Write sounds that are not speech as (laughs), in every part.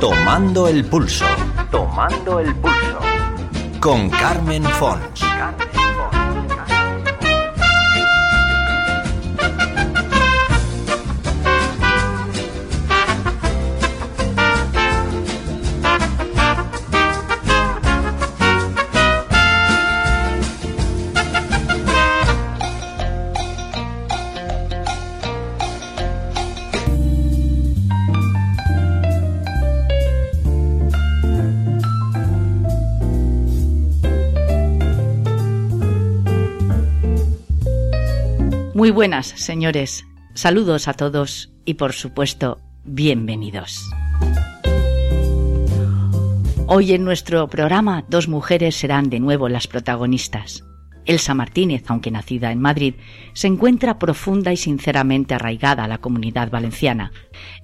Tomando el pulso. Tomando el pulso. Con Carmen Fons. Muy buenas, señores. Saludos a todos y, por supuesto, bienvenidos. Hoy en nuestro programa dos mujeres serán de nuevo las protagonistas. Elsa Martínez, aunque nacida en Madrid, se encuentra profunda y sinceramente arraigada a la comunidad valenciana.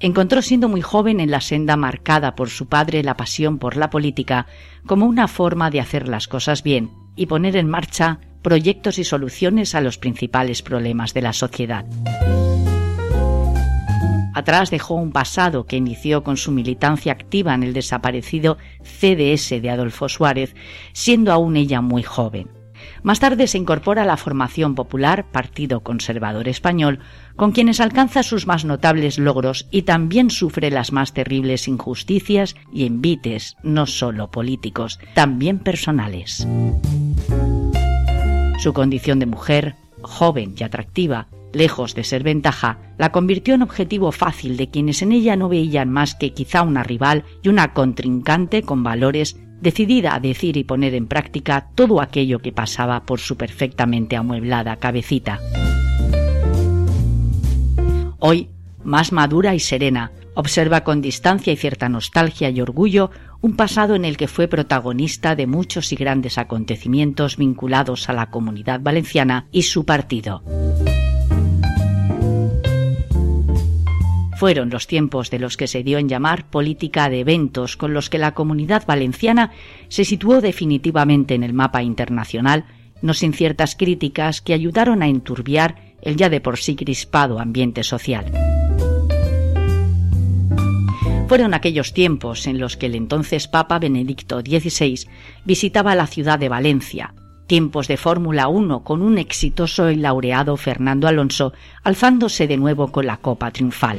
Encontró siendo muy joven en la senda marcada por su padre la pasión por la política como una forma de hacer las cosas bien y poner en marcha proyectos y soluciones a los principales problemas de la sociedad. Atrás dejó un pasado que inició con su militancia activa en el desaparecido CDS de Adolfo Suárez, siendo aún ella muy joven. Más tarde se incorpora a la Formación Popular, Partido Conservador Español, con quienes alcanza sus más notables logros y también sufre las más terribles injusticias y envites, no solo políticos, también personales. Su condición de mujer, joven y atractiva, lejos de ser ventaja, la convirtió en objetivo fácil de quienes en ella no veían más que quizá una rival y una contrincante con valores decidida a decir y poner en práctica todo aquello que pasaba por su perfectamente amueblada cabecita. Hoy, más madura y serena, observa con distancia y cierta nostalgia y orgullo un pasado en el que fue protagonista de muchos y grandes acontecimientos vinculados a la comunidad valenciana y su partido. Fueron los tiempos de los que se dio en llamar política de eventos, con los que la comunidad valenciana se situó definitivamente en el mapa internacional, no sin ciertas críticas que ayudaron a enturbiar el ya de por sí crispado ambiente social. Fueron aquellos tiempos en los que el entonces Papa Benedicto XVI visitaba la ciudad de Valencia, tiempos de Fórmula 1 con un exitoso y laureado Fernando Alonso alzándose de nuevo con la copa triunfal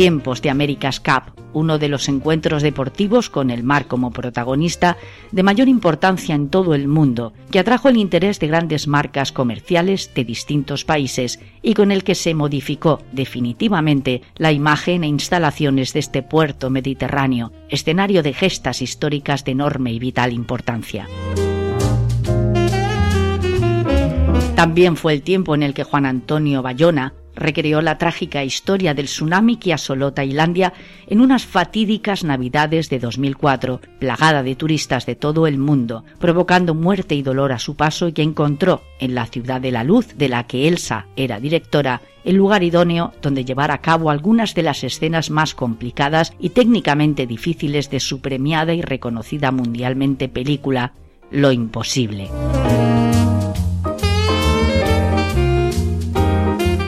tiempos de America's Cup, uno de los encuentros deportivos con el mar como protagonista de mayor importancia en todo el mundo, que atrajo el interés de grandes marcas comerciales de distintos países y con el que se modificó definitivamente la imagen e instalaciones de este puerto mediterráneo, escenario de gestas históricas de enorme y vital importancia. También fue el tiempo en el que Juan Antonio Bayona recreó la trágica historia del tsunami que asoló Tailandia en unas fatídicas navidades de 2004, plagada de turistas de todo el mundo, provocando muerte y dolor a su paso y encontró en la ciudad de la luz de la que Elsa era directora el lugar idóneo donde llevar a cabo algunas de las escenas más complicadas y técnicamente difíciles de su premiada y reconocida mundialmente película Lo Imposible.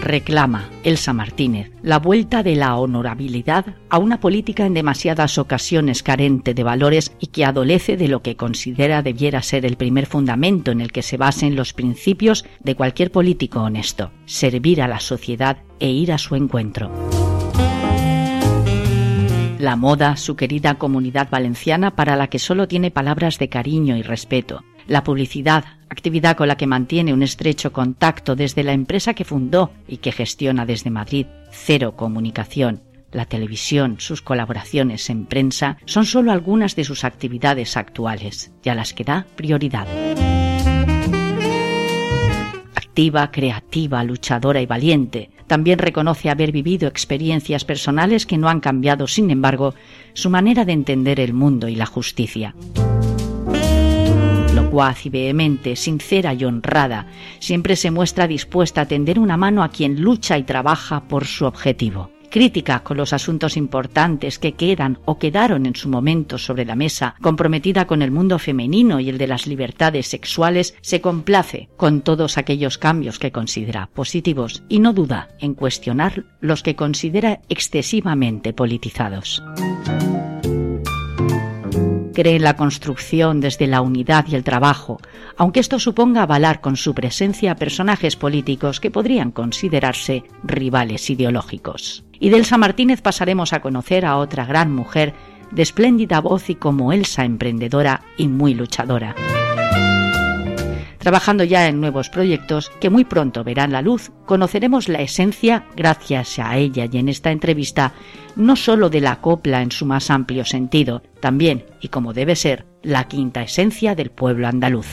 Reclama Elsa Martínez la vuelta de la honorabilidad a una política en demasiadas ocasiones carente de valores y que adolece de lo que considera debiera ser el primer fundamento en el que se basen los principios de cualquier político honesto, servir a la sociedad e ir a su encuentro. La moda, su querida comunidad valenciana para la que solo tiene palabras de cariño y respeto, la publicidad, actividad con la que mantiene un estrecho contacto desde la empresa que fundó y que gestiona desde Madrid, Cero Comunicación. La televisión, sus colaboraciones en prensa son solo algunas de sus actividades actuales y a las que da prioridad. Activa, creativa, luchadora y valiente, también reconoce haber vivido experiencias personales que no han cambiado, sin embargo, su manera de entender el mundo y la justicia y vehemente, sincera y honrada, siempre se muestra dispuesta a tender una mano a quien lucha y trabaja por su objetivo. crítica con los asuntos importantes que quedan o quedaron en su momento sobre la mesa, comprometida con el mundo femenino y el de las libertades sexuales, se complace con todos aquellos cambios que considera positivos y no duda en cuestionar los que considera excesivamente politizados cree la construcción desde la unidad y el trabajo, aunque esto suponga avalar con su presencia personajes políticos que podrían considerarse rivales ideológicos. Y de Elsa Martínez pasaremos a conocer a otra gran mujer de espléndida voz y como Elsa emprendedora y muy luchadora trabajando ya en nuevos proyectos que muy pronto verán la luz, conoceremos la esencia, gracias a ella y en esta entrevista, no sólo de la copla en su más amplio sentido, también, y como debe ser, la quinta esencia del pueblo andaluz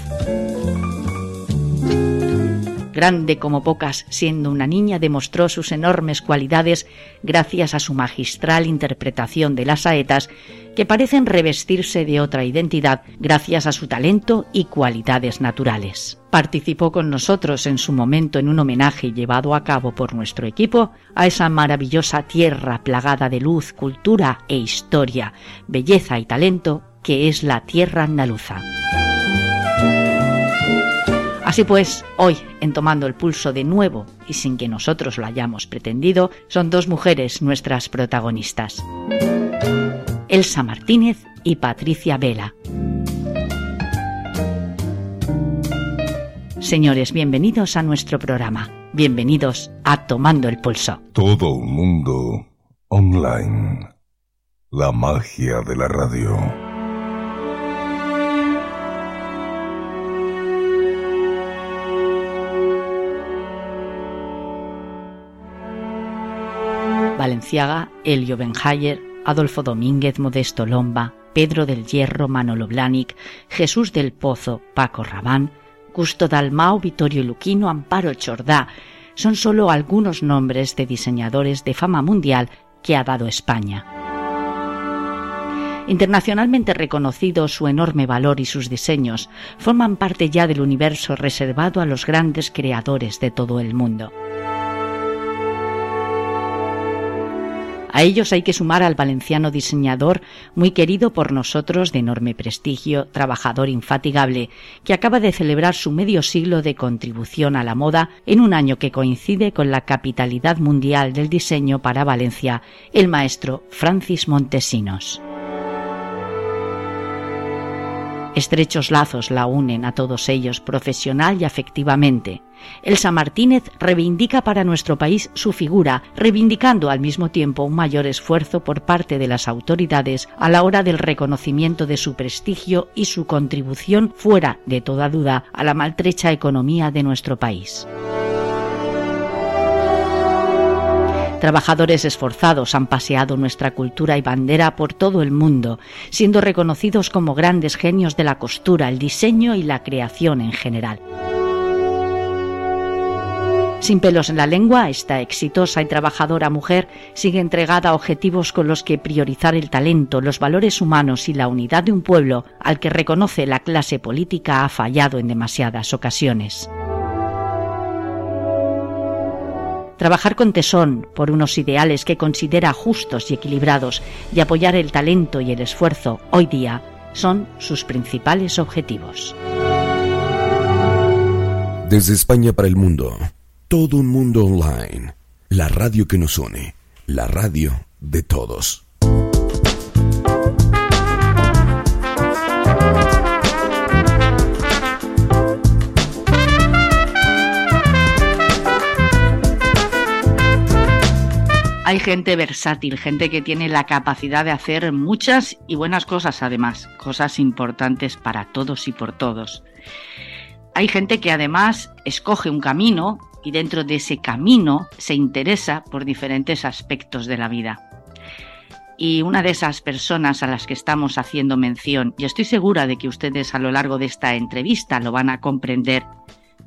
grande como pocas, siendo una niña, demostró sus enormes cualidades gracias a su magistral interpretación de las saetas, que parecen revestirse de otra identidad gracias a su talento y cualidades naturales. Participó con nosotros en su momento en un homenaje llevado a cabo por nuestro equipo a esa maravillosa tierra plagada de luz, cultura e historia, belleza y talento que es la tierra andaluza. Así pues, hoy, en Tomando el Pulso de nuevo y sin que nosotros lo hayamos pretendido, son dos mujeres nuestras protagonistas. Elsa Martínez y Patricia Vela. Señores, bienvenidos a nuestro programa. Bienvenidos a Tomando el Pulso. Todo un mundo online. La magia de la radio. Valenciaga, Elio Benhayer, Adolfo Domínguez, Modesto Lomba, Pedro del Hierro, Manolo Blanic, Jesús del Pozo, Paco Rabán, Gusto Dalmao, Vittorio Luquino, Amparo Chordá, son solo algunos nombres de diseñadores de fama mundial que ha dado España. Internacionalmente reconocido su enorme valor y sus diseños forman parte ya del universo reservado a los grandes creadores de todo el mundo. A ellos hay que sumar al valenciano diseñador, muy querido por nosotros de enorme prestigio, trabajador infatigable, que acaba de celebrar su medio siglo de contribución a la moda en un año que coincide con la capitalidad mundial del diseño para Valencia, el maestro Francis Montesinos. Estrechos lazos la unen a todos ellos profesional y afectivamente. Elsa Martínez reivindica para nuestro país su figura, reivindicando al mismo tiempo un mayor esfuerzo por parte de las autoridades a la hora del reconocimiento de su prestigio y su contribución fuera de toda duda a la maltrecha economía de nuestro país. Trabajadores esforzados han paseado nuestra cultura y bandera por todo el mundo, siendo reconocidos como grandes genios de la costura, el diseño y la creación en general. Sin pelos en la lengua, esta exitosa y trabajadora mujer sigue entregada a objetivos con los que priorizar el talento, los valores humanos y la unidad de un pueblo al que reconoce la clase política ha fallado en demasiadas ocasiones. Trabajar con tesón por unos ideales que considera justos y equilibrados y apoyar el talento y el esfuerzo hoy día son sus principales objetivos. Desde España para el mundo, todo un mundo online, la radio que nos une, la radio de todos. Hay gente versátil, gente que tiene la capacidad de hacer muchas y buenas cosas además, cosas importantes para todos y por todos. Hay gente que además escoge un camino y dentro de ese camino se interesa por diferentes aspectos de la vida. Y una de esas personas a las que estamos haciendo mención, y estoy segura de que ustedes a lo largo de esta entrevista lo van a comprender,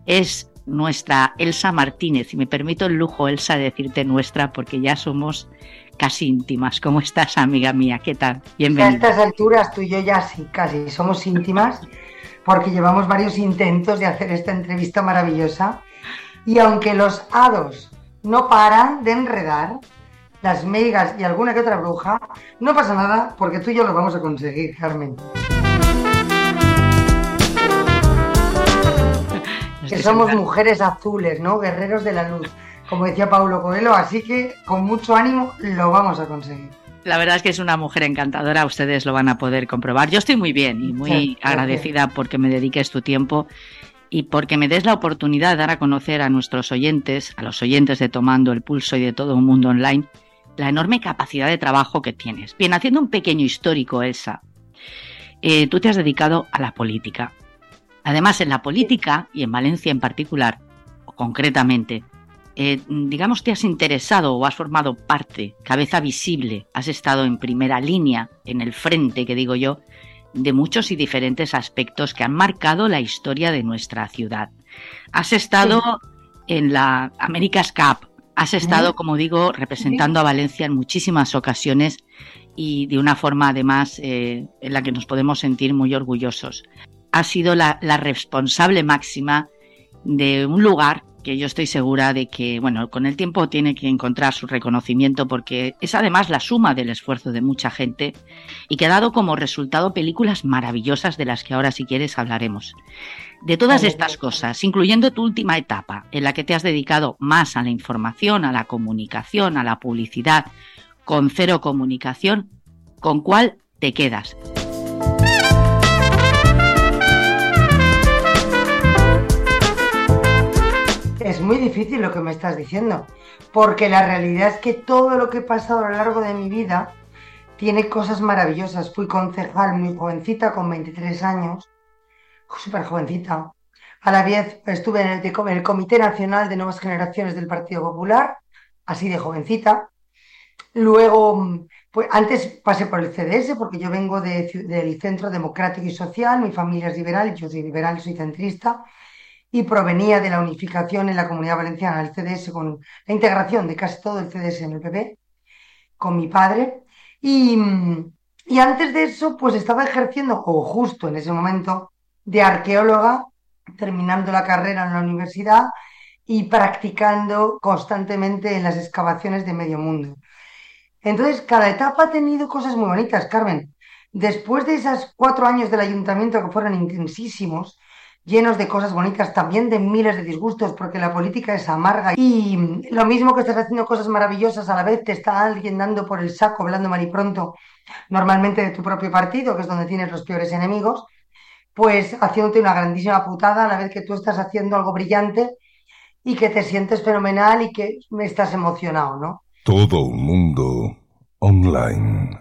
es nuestra Elsa Martínez. Y me permito el lujo, Elsa, de decirte nuestra porque ya somos casi íntimas. ¿Cómo estás, amiga mía? ¿Qué tal? Bienvenida. A estas alturas tú y yo ya sí, casi somos íntimas porque llevamos varios intentos de hacer esta entrevista maravillosa. Y aunque los hados no paran de enredar, las megas y alguna que otra bruja, no pasa nada porque tú y yo lo vamos a conseguir, Carmen. Que somos mujeres azules, ¿no? Guerreros de la luz, como decía Paulo Coelho, así que con mucho ánimo lo vamos a conseguir. La verdad es que es una mujer encantadora, ustedes lo van a poder comprobar. Yo estoy muy bien y muy agradecida porque me dediques tu tiempo y porque me des la oportunidad de dar a conocer a nuestros oyentes, a los oyentes de Tomando el Pulso y de todo un mundo online, la enorme capacidad de trabajo que tienes. Bien, haciendo un pequeño histórico, Elsa, eh, tú te has dedicado a la política. Además, en la política, y en Valencia en particular, o concretamente, eh, digamos, te has interesado o has formado parte, cabeza visible, has estado en primera línea, en el frente, que digo yo, de muchos y diferentes aspectos que han marcado la historia de nuestra ciudad. Has estado en la America's Cup, has estado, como digo, representando a Valencia en muchísimas ocasiones y de una forma además eh, en la que nos podemos sentir muy orgullosos. Has sido la responsable máxima de un lugar que yo estoy segura de que, bueno, con el tiempo tiene que encontrar su reconocimiento porque es además la suma del esfuerzo de mucha gente y que ha dado como resultado películas maravillosas de las que ahora si quieres hablaremos. De todas estas cosas, incluyendo tu última etapa, en la que te has dedicado más a la información, a la comunicación, a la publicidad, con cero comunicación, ¿con cuál te quedas? Es muy difícil lo que me estás diciendo, porque la realidad es que todo lo que he pasado a lo largo de mi vida tiene cosas maravillosas. Fui concejal muy jovencita, con 23 años, súper jovencita. A la vez estuve en el, Comité Nacional de Nuevas Generaciones del Partido Popular, así de jovencita. Luego, pues antes pasé por el CDS, porque yo vengo del Centro Democrático y Social, mi familia es liberal, yo soy liberal, soy centrista y provenía de la unificación en la comunidad valenciana del CDS con la integración de casi todo el CDS en el PP con mi padre. Y, y antes de eso, pues estaba ejerciendo, o justo en ese momento, de arqueóloga, terminando la carrera en la universidad y practicando constantemente en las excavaciones de medio mundo. Entonces, cada etapa ha tenido cosas muy bonitas, Carmen. Después de esos cuatro años del ayuntamiento que fueron intensísimos, llenos de cosas bonitas, también de miles de disgustos, porque la política es amarga. Y lo mismo que estás haciendo cosas maravillosas, a la vez te está alguien dando por el saco, hablando mal y pronto, normalmente de tu propio partido, que es donde tienes los peores enemigos, pues haciéndote una grandísima putada a la vez que tú estás haciendo algo brillante y que te sientes fenomenal y que me estás emocionado, ¿no? Todo un mundo online.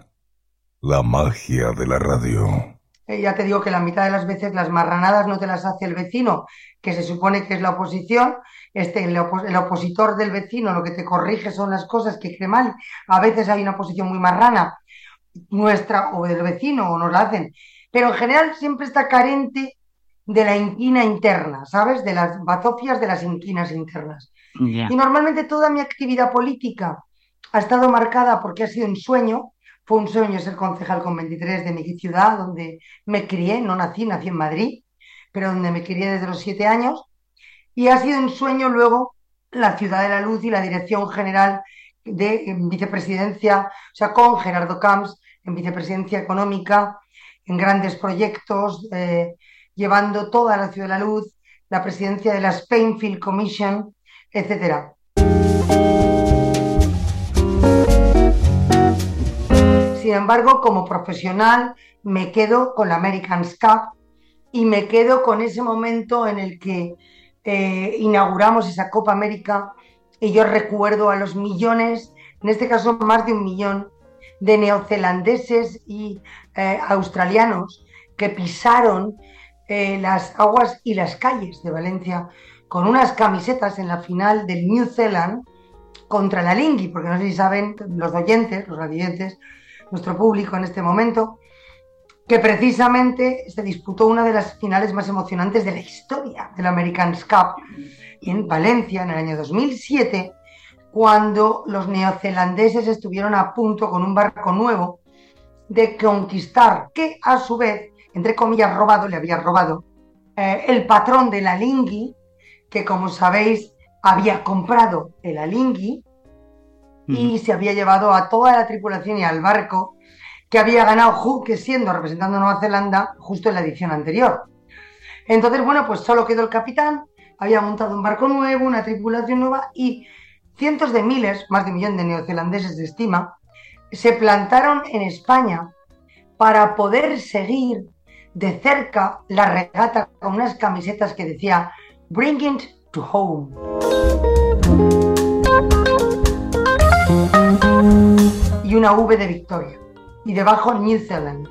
La magia de la radio. Eh, ya te digo que la mitad de las veces las marranadas no te las hace el vecino, que se supone que es la oposición, este, el, opositor del vecino lo que te corrige son las cosas que cree mal. A veces hay una posición muy marrana nuestra o del vecino o nos la hacen, pero en general siempre está carente de la inquina interna, ¿sabes? De las bazofias de las inquinas internas. Y normalmente toda mi actividad política ha estado marcada porque ha sido un sueño, fue un sueño ser concejal con 23 de mi ciudad, donde me crié, no nací, nací en Madrid, pero donde me crié desde los siete años. Y ha sido un sueño luego la Ciudad de la Luz y la Dirección General de Vicepresidencia, o sea, con Gerardo Camps en Vicepresidencia Económica, en grandes proyectos, eh, llevando toda la Ciudad de la Luz, la presidencia de la Spainfield Commission, etcétera. Sin embargo, como profesional, me quedo con la American Cup y me quedo con ese momento en el que eh, inauguramos esa Copa América y yo recuerdo a los millones, en este caso más de un millón, de neozelandeses y eh, australianos que pisaron eh, las aguas y las calles de Valencia con unas camisetas en la final del New Zealand contra la Lingui, porque no sé si saben los oyentes, los radiantes, nuestro público en este momento, que precisamente se disputó una de las finales más emocionantes de la historia del American Cup en Valencia en el año 2007, cuando los neozelandeses estuvieron a punto con un barco nuevo de conquistar, que a su vez, entre comillas, robado, le había robado eh, el patrón de la Lingui, que como sabéis había comprado el Alingui y se había llevado a toda la tripulación y al barco que había ganado Hooke siendo representando a Nueva Zelanda justo en la edición anterior. Entonces, bueno, pues solo quedó el capitán, había montado un barco nuevo, una tripulación nueva y cientos de miles, más de un millón de neozelandeses de estima, se plantaron en España para poder seguir de cerca la regata con unas camisetas que decía Bring it to home. Y una V de Victoria. Y debajo New Zealand.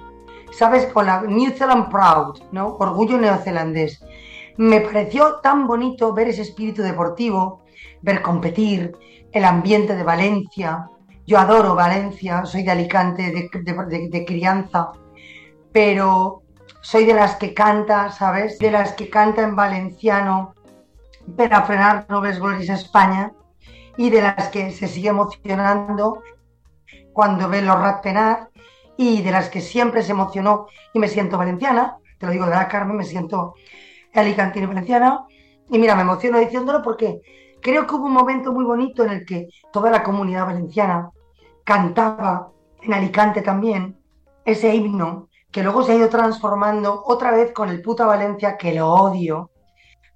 ¿Sabes? Con la New Zealand Proud, ¿no? Orgullo neozelandés. Me pareció tan bonito ver ese espíritu deportivo, ver competir, el ambiente de Valencia. Yo adoro Valencia, soy de Alicante, de, crianza, pero soy de las que canta, ¿sabes? De las que canta en valenciano para frenar no ves a España y de las que se sigue emocionando cuando ve los rat penar y de las que siempre se emocionó y me siento valenciana, te lo digo de la Carmen, me siento alicantina y valenciana. Y mira, me emociono diciéndolo porque creo que hubo un momento muy bonito en el que toda la comunidad valenciana cantaba en Alicante también ese himno que luego se ha ido transformando otra vez con el puta Valencia, que lo odio,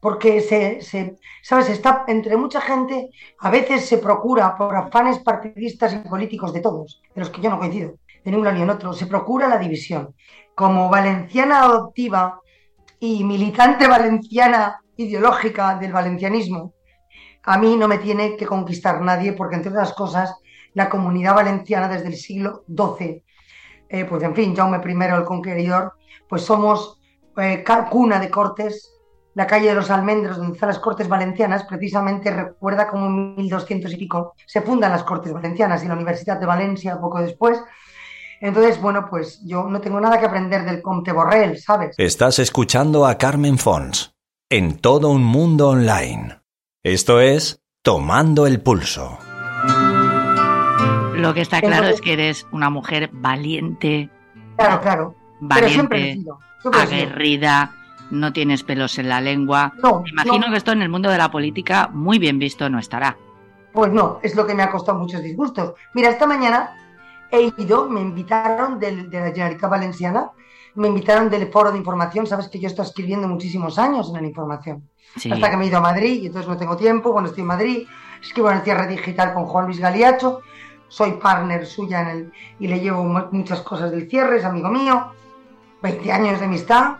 porque se, ¿sabes? Está entre mucha gente, a veces se procura por afanes partidistas y políticos de todos, de los que yo no coincido, de ningún ni en otro, se procura la división. Como valenciana adoptiva y militante valenciana ideológica del valencianismo, a mí no me tiene que conquistar nadie, porque entre otras cosas, la comunidad valenciana desde el siglo XII eh, pues en fin, Jaume I el Conqueridor, pues somos eh, cuna de cortes. La calle de los Almendros, donde están las Cortes Valencianas, precisamente recuerda como en 1200 y pico se fundan las Cortes Valencianas y la Universidad de Valencia poco después. Entonces, bueno, pues yo no tengo nada que aprender del Comte Borrell, ¿sabes? Estás escuchando a Carmen Fons en todo un mundo online. Esto es Tomando el Pulso. Lo que está claro es que eres una mujer valiente. Claro, claro. Valiente, aguerrida, no tienes pelos en la lengua. No, imagino que esto en el mundo de la política muy bien visto no estará. Pues no, es lo que me ha costado muchos disgustos. Mira, esta mañana he ido, me invitaron de, la Generalitat Valenciana, me invitaron del foro de información, sabes que yo estoy escribiendo muchísimos años en la información. Hasta que me he ido a Madrid y entonces no tengo tiempo, cuando estoy en Madrid, escribo en el cierre digital con Juan Luis Galiacho, soy partner suya en el, y le llevo muchas cosas del cierre, es amigo mío, 20 años de amistad.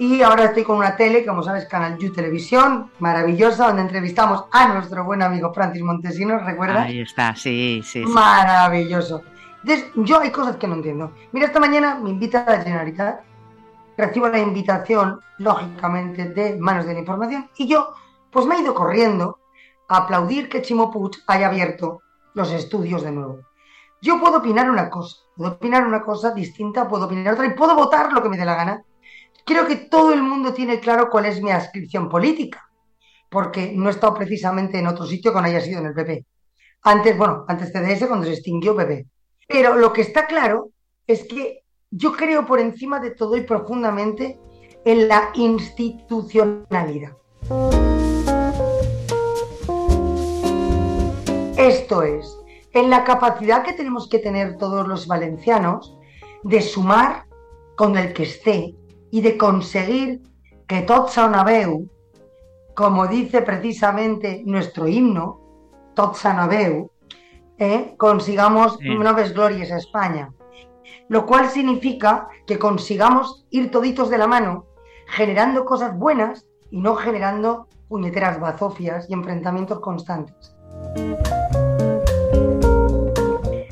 Y ahora estoy con una tele, como sabes, Canal You Televisión, maravillosa, donde entrevistamos a nuestro buen amigo Francis Montesinos, ¿recuerdas? Ahí está, sí, sí. Maravilloso. Entonces, yo hay cosas que no entiendo. Mira, esta mañana me invita a la Generalitat, recibo la invitación, lógicamente, de Manos de la Información, y yo, pues me he ido corriendo a aplaudir que Chimo Puig haya abierto los estudios de nuevo. Yo puedo opinar una cosa, puedo opinar una cosa distinta, puedo opinar otra y puedo votar lo que me dé la gana. Creo que todo el mundo tiene claro cuál es mi adscripción política, porque no he estado precisamente en otro sitio que no haya sido en el PP. Antes, bueno, antes CDS, cuando se extinguió PP. Pero lo que está claro es que yo creo por encima de todo y profundamente en la institucionalidad. Esto es, en la capacidad que tenemos que tener todos los valencianos de sumar con el que esté y de conseguir que tots una veu, como dice precisamente nuestro himno, tots una veu, eh, consigamos nuevas glorias a España. Lo cual significa que consigamos ir toditos de la mano, generando cosas buenas y no generando puñeteras bazofias y enfrentamientos constantes.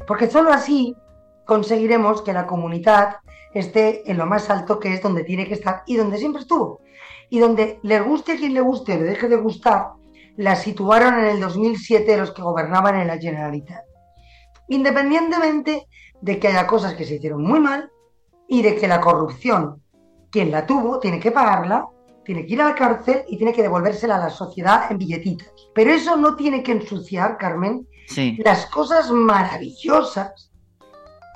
Porque solo así conseguiremos que la comunidad esté en lo más alto que es donde tiene que estar y donde siempre estuvo. Y donde le guste a quien le guste o le deje de gustar, la situaron en el 2007 los que gobernaban en la Generalitat. Independientemente de que haya cosas que se hicieron muy mal y de que la corrupción, quien la tuvo, tiene que pagarla, tiene que ir a la cárcel y tiene que devolvérsela a la sociedad en billetitos. Pero eso no tiene que ensuciar, Carmen, las cosas maravillosas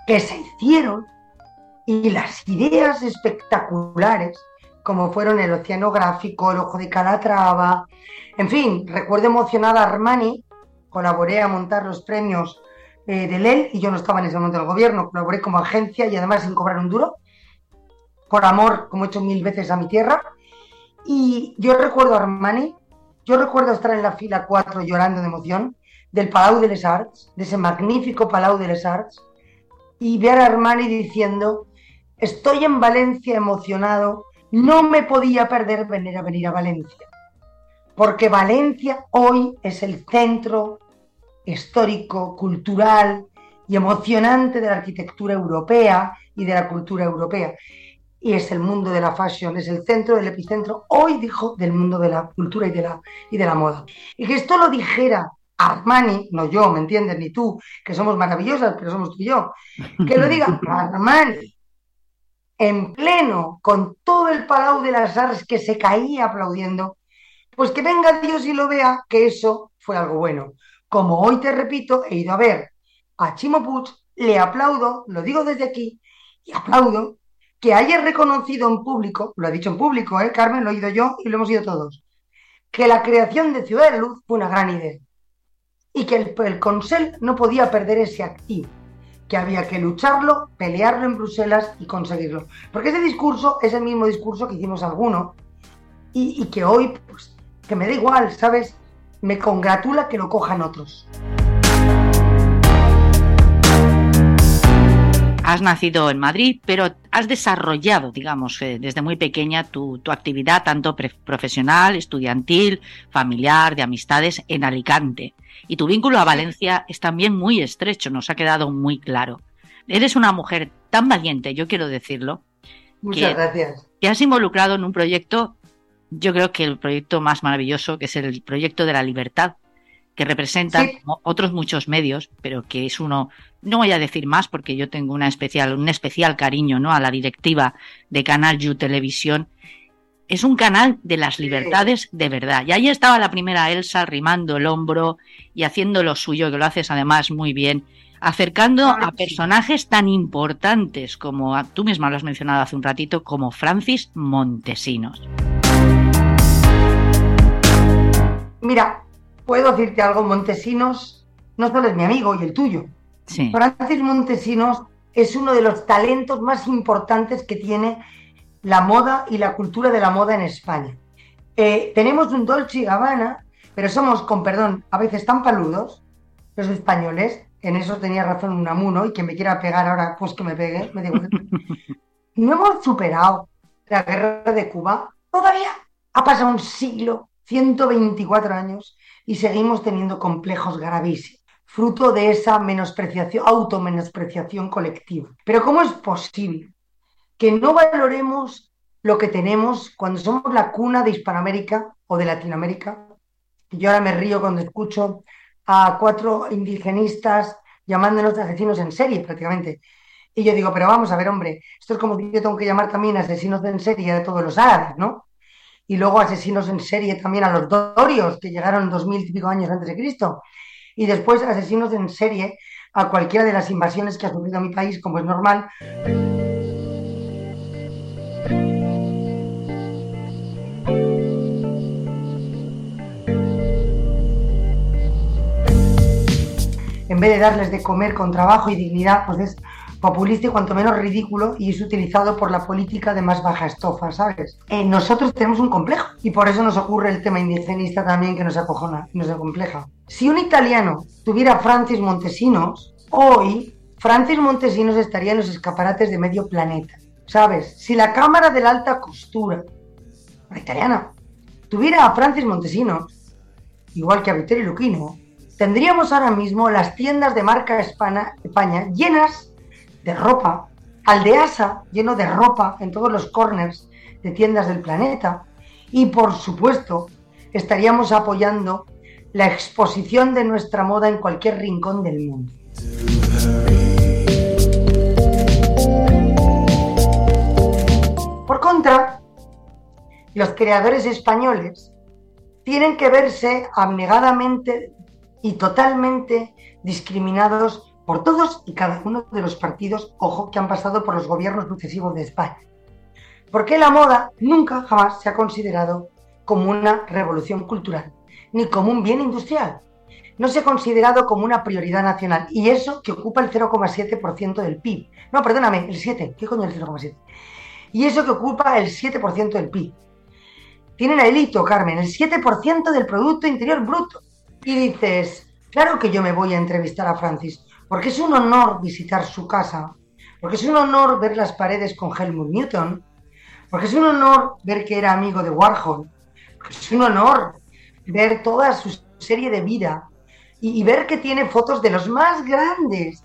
que se hicieron y las ideas espectaculares como fueron el oceanográfico, el ojo de Calatrava, en fin, recuerdo emocionada a Armani colaboré a montar los premios eh, de LEL y yo no estaba en ese momento del gobierno, colaboré como agencia y además sin cobrar un duro, por amor, como he hecho mil veces a mi tierra. Y yo recuerdo a Armani, yo recuerdo estar en la fila 4 llorando de emoción del Palau de les Arts, de ese magnífico Palau de les Arts, y ver a Armani diciendo, estoy en Valencia emocionado, no me podía perder venir a venir a Valencia, porque Valencia hoy es el centro histórico, cultural y emocionante de la arquitectura europea y de la cultura europea. Y es el mundo de la fashion, es el centro del epicentro, hoy dijo, del mundo de la cultura y de la, y de la moda. Y que esto lo dijera Armani, no yo, ¿me entiendes? Ni tú, que somos maravillosas, pero somos tú y yo. Que lo diga (laughs) Armani, en pleno, con todo el palau de las artes que se caía aplaudiendo, pues que venga Dios y lo vea, que eso fue algo bueno. Como hoy te repito, he ido a ver a Chimo Puig, le aplaudo, lo digo desde aquí, y aplaudo que haya reconocido en público, lo ha dicho en público, ¿eh, Carmen? Lo he oído yo y lo hemos oído todos, que la creación de Ciudad de Luz fue una gran idea y que el, el Consell no podía perder ese activo, que había que lucharlo, pelearlo en Bruselas y conseguirlo. Porque ese discurso es el mismo discurso que hicimos alguno y, y que hoy, pues, que me da igual, ¿sabes? Me congratula que lo cojan otros. Has nacido en Madrid, pero has desarrollado, digamos, eh, desde muy pequeña tu, tu actividad tanto profesional, estudiantil, familiar, de amistades en Alicante. Y tu vínculo a Valencia es también muy estrecho, nos ha quedado muy claro. Eres una mujer tan valiente, yo quiero decirlo. Muchas gracias. Te has involucrado en un proyecto, yo creo que el proyecto más maravilloso, que es el proyecto de la libertad, que representa sí. otros muchos medios, pero que es uno, no voy a decir más porque yo tengo una especial, un especial cariño ¿no? a la directiva de Canal You Televisión. Es un canal de las libertades de verdad. Y ahí estaba la primera Elsa rimando el hombro y haciendo lo suyo, que lo haces además muy bien, acercando a personajes tan importantes como tú misma lo has mencionado hace un ratito, como Francis Montesinos. Mira, puedo decirte algo, Montesinos no solo es mi amigo y el tuyo. Sí. Francis Montesinos es uno de los talentos más importantes que tiene la moda y la cultura de la moda en España. Eh, tenemos un Dolce y Gabbana, pero somos, con perdón, a veces tan paludos, los españoles, en eso tenía razón un amuno, y que me quiera pegar ahora, pues que me pegue, me digo, (laughs) no hemos superado la guerra de Cuba, todavía ha pasado un siglo, 124 años, y seguimos teniendo complejos gravísimos, fruto de esa menospreciación, automenospreciación colectiva. Pero ¿cómo es posible que no valoremos lo que tenemos cuando somos la cuna de Hispanoamérica o de Latinoamérica? Yo ahora me río cuando escucho a cuatro indigenistas llamándonos asesinos en serie prácticamente. Y yo digo, pero vamos a ver, hombre, esto es como si yo tengo que llamar también asesinos en serie de todos los árabes, ¿no? Y luego asesinos en serie también a los dorios, que llegaron dos mil y pico años antes de Cristo, y después asesinos en serie a cualquiera de las invasiones que ha sufrido mi país, como es normal. En vez de darles de comer con trabajo y dignidad, pues es populista y cuanto menos ridículo y es utilizado por la política de más baja estofa, ¿sabes? Eh, nosotros tenemos un complejo y por eso nos ocurre el tema indigenista también que nos acojona nos acompleja. Si un italiano tuviera Francis Montesinos, hoy Francis Montesinos estaría en los escaparates de medio planeta, ¿sabes? Si la Cámara de la Alta Costura, la italiana, tuviera a Francis Montesinos, igual que a Vittorio Luquino, tendríamos ahora mismo las tiendas de marca España, España llenas ropa, Aldeasa lleno de ropa en todos los corners de tiendas del planeta y por supuesto estaríamos apoyando la exposición de nuestra moda en cualquier rincón del mundo. Por contra, los creadores españoles tienen que verse abnegadamente y totalmente discriminados por todos y cada uno de los partidos, ojo, que han pasado por los gobiernos sucesivos de España. Porque la moda nunca jamás se ha considerado como una revolución cultural, ni como un bien industrial, no se ha considerado como una prioridad nacional. Y eso que ocupa el 0,7% del PIB. No, perdóname, el 7. ¿Qué coño el 0,7? Y eso que ocupa el 7% del PIB. Tienen el hito, Carmen, el 7% del Producto Interior Bruto. Y dices, claro que yo me voy a entrevistar a Francis, porque es un honor visitar su casa, porque es un honor ver las paredes con Helmut Newton, porque es un honor ver que era amigo de Warhol, porque es un honor ver toda su serie de vida y, ver que tiene fotos de los más grandes,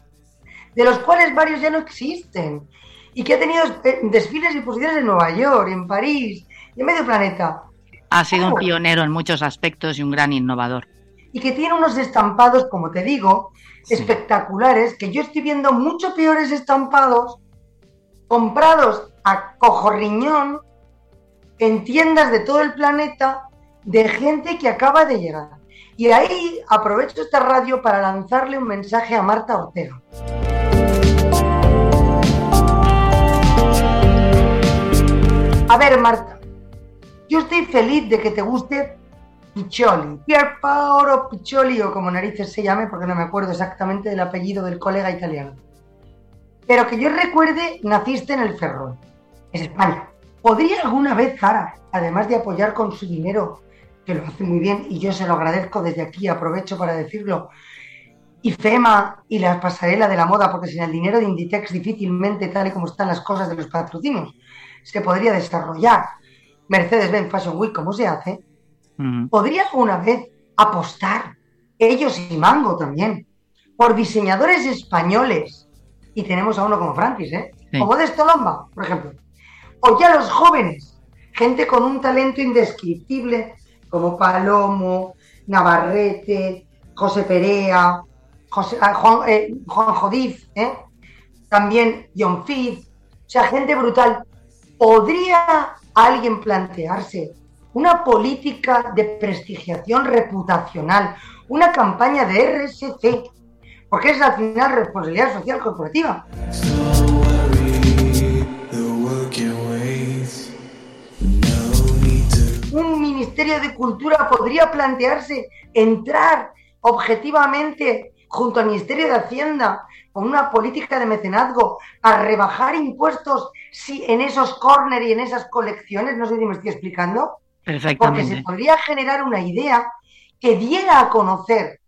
de los cuales varios ya no existen, y que ha tenido eh, desfiles y exposiciones en Nueva York, en París, y en medio planeta. Ha sido un pionero en muchos aspectos y un gran innovador. Y que tiene unos estampados, como te digo, espectaculares, que yo estoy viendo mucho peores estampados comprados a cojorriñón en tiendas de todo el planeta de gente que acaba de llegar. Y ahí aprovecho esta radio para lanzarle un mensaje a Marta Ortega. A ver, Marta, yo estoy feliz de que te guste Piccioli, Pier Paolo Piccioli o como narices se llame, porque no me acuerdo exactamente del apellido del colega italiano. Pero que yo recuerde, naciste en el Ferrol, es España. ¿Podría alguna vez Zara, además de apoyar con su dinero que lo hace muy bien y yo se lo agradezco desde aquí, aprovecho para decirlo. Y FEMA y la pasarela de la moda, porque sin el dinero de Inditex difícilmente, tal y como están las cosas de los patrocinios, se podría desarrollar. Mercedes-Benz Fashion Week, ¿cómo se hace? ¿Podría alguna vez apostar, ellos y Mango también, por diseñadores españoles? Y tenemos a uno como Francis, ¿eh? Como de por ejemplo. O ya los jóvenes, gente con un talento indescriptible como Palomo, Navarrete, José Perea, ah, Juan, eh, Jodiz, ¿eh? también John Fitz, o sea, gente brutal. ¿Podría alguien plantearse una política de prestigiación reputacional, una campaña de RSC, porque es al final responsabilidad social corporativa? un Ministerio de Cultura podría plantearse entrar objetivamente junto al Ministerio de Hacienda con una política de mecenazgo a rebajar impuestos si en esos corner y en esas colecciones, no sé si me estoy explicando, porque se podría generar una idea que diera a conocer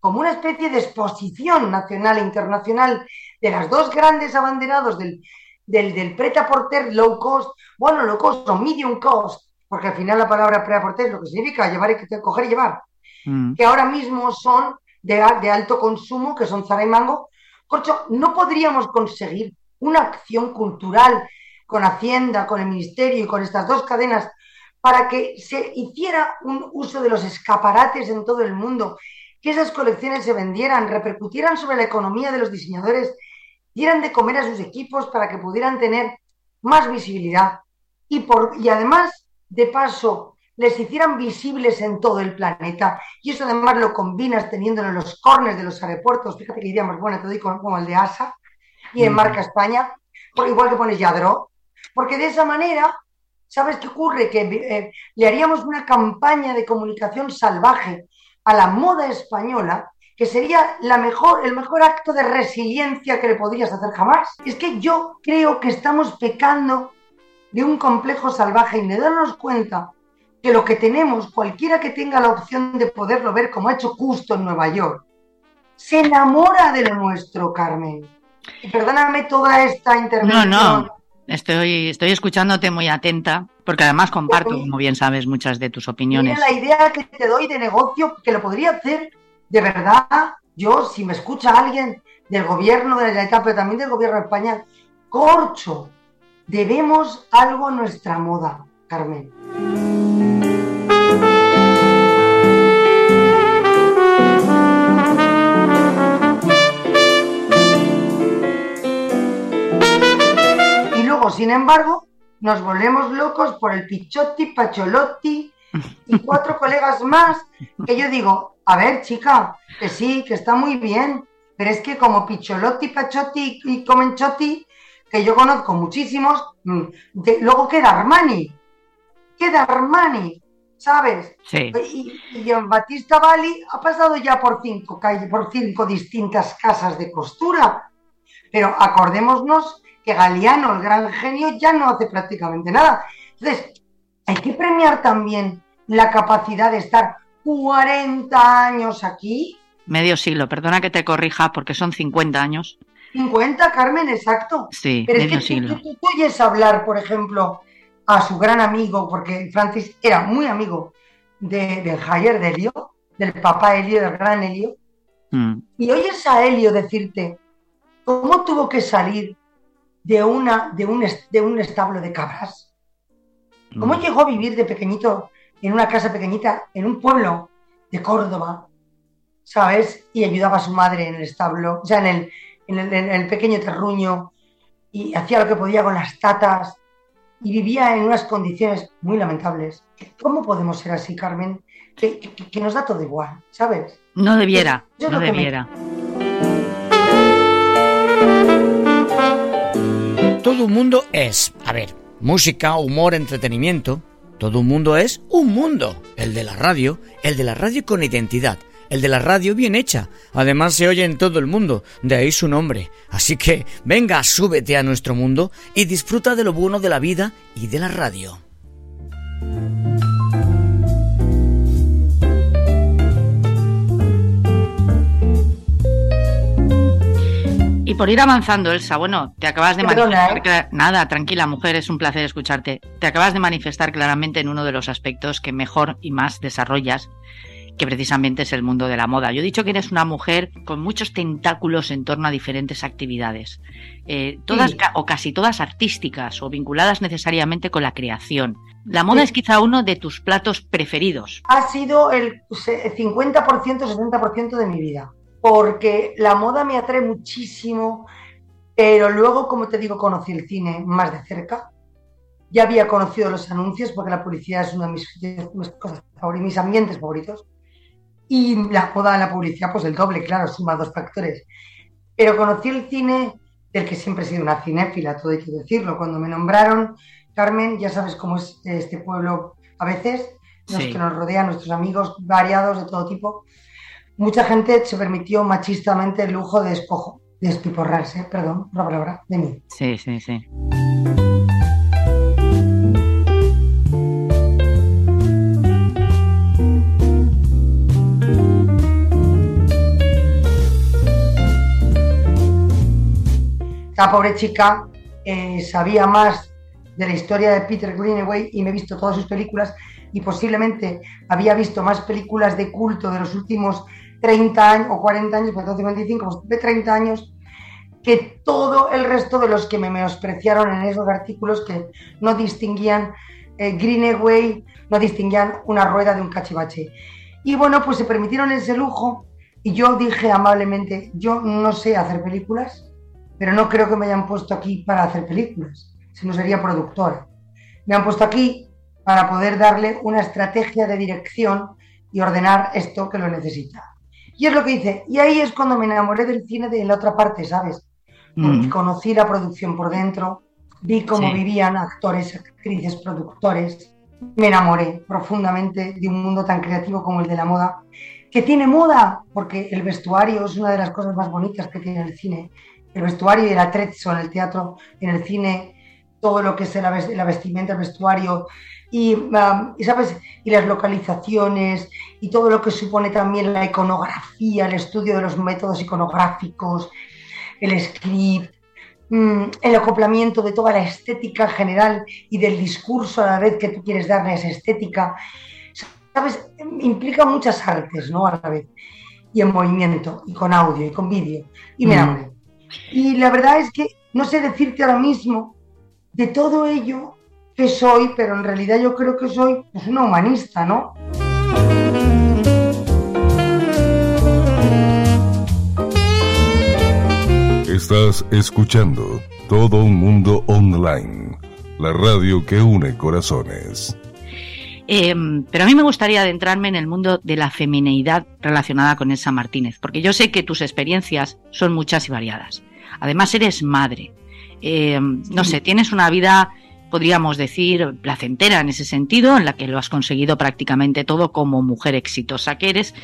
como una especie de exposición nacional e internacional de las dos grandes abanderados del, del, del low cost, bueno, low cost o medium cost, porque al final la palabra preaporte es lo que significa llevar y coger y llevar, mm. que ahora mismo son de, de, alto consumo, que son Zara y Mango. Corcho, no podríamos conseguir una acción cultural con Hacienda, con el Ministerio y con estas dos cadenas para que se hiciera un uso de los escaparates en todo el mundo, que esas colecciones se vendieran, repercutieran sobre la economía de los diseñadores, dieran de comer a sus equipos para que pudieran tener más visibilidad. Y, por, y además de paso les hicieran visibles en todo el planeta. Y eso además lo combinas teniéndolo en los corners de los aeropuertos. Fíjate que idea más buena te doy como el de ASA y en marca España, igual que pones Yadro. Porque de esa manera, ¿sabes qué ocurre? Que eh, le haríamos una campaña de comunicación salvaje a la moda española que sería la mejor, el mejor acto de resiliencia que le podrías hacer jamás. Es que yo creo que estamos pecando de un complejo salvaje y de darnos cuenta que lo que tenemos, cualquiera que tenga la opción de poderlo ver como ha hecho Justo en Nueva York, se enamora de lo nuestro, Carmen. Y perdóname toda esta intervención. No, no, estoy, estoy escuchándote muy atenta, porque además comparto, como bien sabes, muchas de tus opiniones. Mira la idea que te doy de negocio, que lo podría hacer de verdad, yo, si me escucha alguien del gobierno de la etapa, pero también del gobierno de España, corcho, Debemos algo a nuestra moda, Carmen. Sin embargo, nos volvemos locos por el Pichotti, Pacholotti y cuatro (laughs) colegas más, que yo digo, a ver, chica, que sí, que está muy bien, pero es que como Picholotti, Pachotti y Comenchotti que yo conozco muchísimos, mm, luego queda Armani, queda Armani. ¿sabes? Sí. Y, y Batista Bali ha pasado ya por cinco por cinco distintas casas de costura. Pero acordémonos que Galeano, el gran genio, ya no hace prácticamente nada. Entonces, hay que premiar también la capacidad de estar 40 años aquí. Medio siglo, perdona que te corrija porque son 50 años. 50, Carmen, exacto. Sí, Pero es medio que siglo. tú- tú oyes hablar, por ejemplo, a su gran amigo, porque Francis era muy amigo de, del Javier de Helio, del papá Helio, del gran Helio, Mm, y oyes a Helio decirte cómo tuvo que salir de, una, de, un, de un establo de cabras. ¿Cómo mm. llegó a vivir de pequeñito en una casa pequeñita, en un pueblo de Córdoba, ¿sabes? Y ayudaba a su madre en el establo, o sea, en el, en el, en el pequeño terruño, y hacía lo que podía con las tatas, y vivía en unas condiciones muy lamentables. ¿Cómo podemos ser así, Carmen? Que, que- que nos da todo igual, ¿sabes? No debiera, Yo no me- debiera. Todo un mundo es, a ver, música, humor, entretenimiento. Todo un mundo es un mundo. El de la radio, el de la radio con identidad, el de la radio bien hecha. Además se oye en todo el mundo, de ahí su nombre. Así que venga, súbete a nuestro mundo y disfruta de lo bueno de la vida y de la radio. Y por ir avanzando, Elsa, bueno, te acabas de Perdona, manifestar. ¿eh? Nada, tranquila, mujer, es un placer escucharte. Te acabas de manifestar claramente en uno de los aspectos que mejor y más desarrollas, que precisamente es el mundo de la moda. Yo he dicho que eres una mujer con muchos tentáculos en torno a diferentes actividades, eh, todas Sí. o casi todas artísticas o vinculadas necesariamente con la creación. La moda Sí. es quizá uno de tus platos preferidos. ha sido el se- 50%, 70% de mi vida. Porque la moda me atrae muchísimo, pero luego, como te digo, conocí el cine más de cerca. Ya había conocido los anuncios, porque la publicidad es uno de mis, de mis cosas favoritas, mis ambientes favoritos. Y la moda la publicidad, pues el doble, claro, suma dos factores. Pero conocí el cine del que siempre he sido una cinéfila, todo hay que decirlo. Cuando me nombraron, Carmen, ya sabes cómo es este pueblo a veces, los Sí. que nos rodean, nuestros amigos variados de todo tipo. Mucha gente se permitió machistamente el lujo de despojo, de despiporrarse, perdón, la palabra, de mí. Sí, sí, sí. La pobre chica eh, sabía más de la historia de Peter Greenaway y me he visto todas sus películas y posiblemente había visto más películas de culto de los últimos 30 años o 40 años, pues 55, pues de 30 años, que todo el resto de los que me menospreciaron en esos artículos que no distinguían eh, Greenaway, no distinguían una rueda de un cachivache. Y bueno, pues se permitieron ese lujo y yo dije amablemente, yo no sé hacer películas, pero no creo que me hayan puesto aquí para hacer películas, si no sería productora. Me han puesto aquí para poder darle una estrategia de dirección y ordenar esto que lo necesita. Y es lo que hice. Y ahí es cuando me enamoré del cine de la otra parte, ¿sabes? Mm. conocí la producción por dentro, vi cómo Sí. vivían actores, actrices, productores. Me enamoré profundamente de un mundo tan creativo como el de la moda, que tiene moda, porque el vestuario es una de las cosas más bonitas que tiene el cine. El vestuario y el atrezzo en el teatro, en el cine, todo lo que es la vestimenta, el vestuario, y, um, y, ¿sabes? y las localizaciones, y todo lo que supone también la iconografía, el estudio de los métodos iconográficos, el script, mm, el acoplamiento de toda la estética general y del discurso a la vez que tú quieres darle esa estética. ¿Sabes? Implica muchas artes, ¿no? A la vez. Y en movimiento, y con audio, y con vídeo. Y me Mm. Y la verdad es que no sé decirte ahora mismo de todo ello que soy, pero en realidad yo creo que soy pues, una humanista, ¿no? Estás escuchando Todo un Mundo Online, la radio que une corazones. Eh, pero a mí me gustaría adentrarme en el mundo de la femineidad relacionada con Elsa Martínez, porque yo sé que tus experiencias son muchas y variadas. Además, eres madre. Eh, no sé, tienes una vida podríamos decir, placentera en ese sentido, en la que lo has conseguido prácticamente todo como mujer exitosa que eres.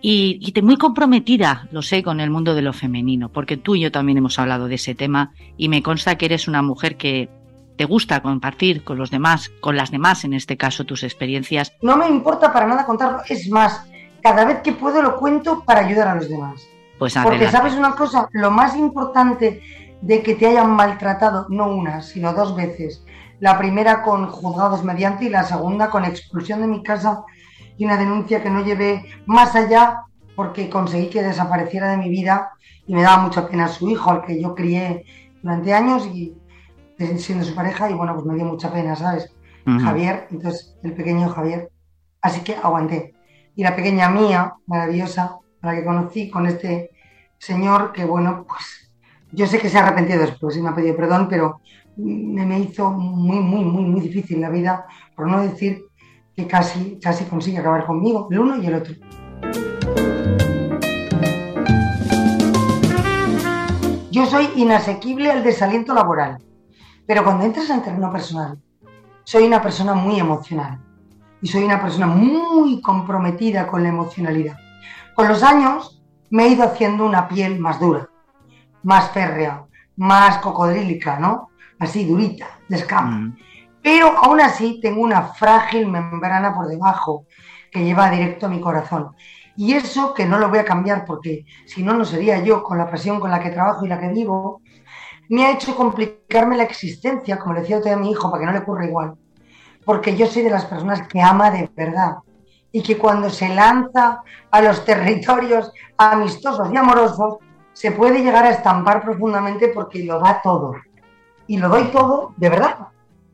Y, y te muy comprometida, lo sé, con el mundo de lo femenino, porque tú y yo también hemos hablado de ese tema y me consta que eres una mujer que te gusta compartir con los demás, con las demás, en este caso, tus experiencias. No me importa para nada contarlo, es más, cada vez que puedo lo cuento para ayudar a los demás. Pues Porque adelante. sabes una cosa, lo más importante de que te hayan maltratado, no una, sino dos veces. La primera con juzgados mediante y la segunda con expulsión de mi casa y una denuncia que no llevé más allá porque conseguí que desapareciera de mi vida y me daba mucha pena su hijo, al que yo crié durante años y siendo su pareja y bueno, pues me dio mucha pena, ¿sabes? Ujú. Javier, entonces el pequeño Javier. Así que aguanté. Y la pequeña mía, maravillosa, a la que conocí con este señor que, bueno, pues yo sé que se ha arrepentido después y me ha pedido perdón, pero me, hizo muy, muy, muy, muy difícil la vida, por no decir que casi, casi consigue acabar conmigo, el uno y el otro. Yo soy inasequible al desaliento laboral, pero cuando entras en terreno personal, soy una persona muy emocional y soy una persona muy comprometida con la emocionalidad. Con los años me he ido haciendo una piel más dura, más férrea, más cocodrílica, ¿no? Así durita, de escama. Mm. Pero aún así tengo una frágil membrana por debajo que lleva directo a mi corazón. Y eso que no lo voy a cambiar porque si no, no sería yo con la pasión con la que trabajo y la que vivo, me ha hecho complicarme la existencia, como le decía a mi hijo, para que no le ocurra igual. Porque yo soy de las personas que ama de verdad y que cuando se lanza a los (laughs) territorios amistosos y amorosos, se puede llegar a estampar profundamente porque lo da todo. Y lo doy todo de verdad,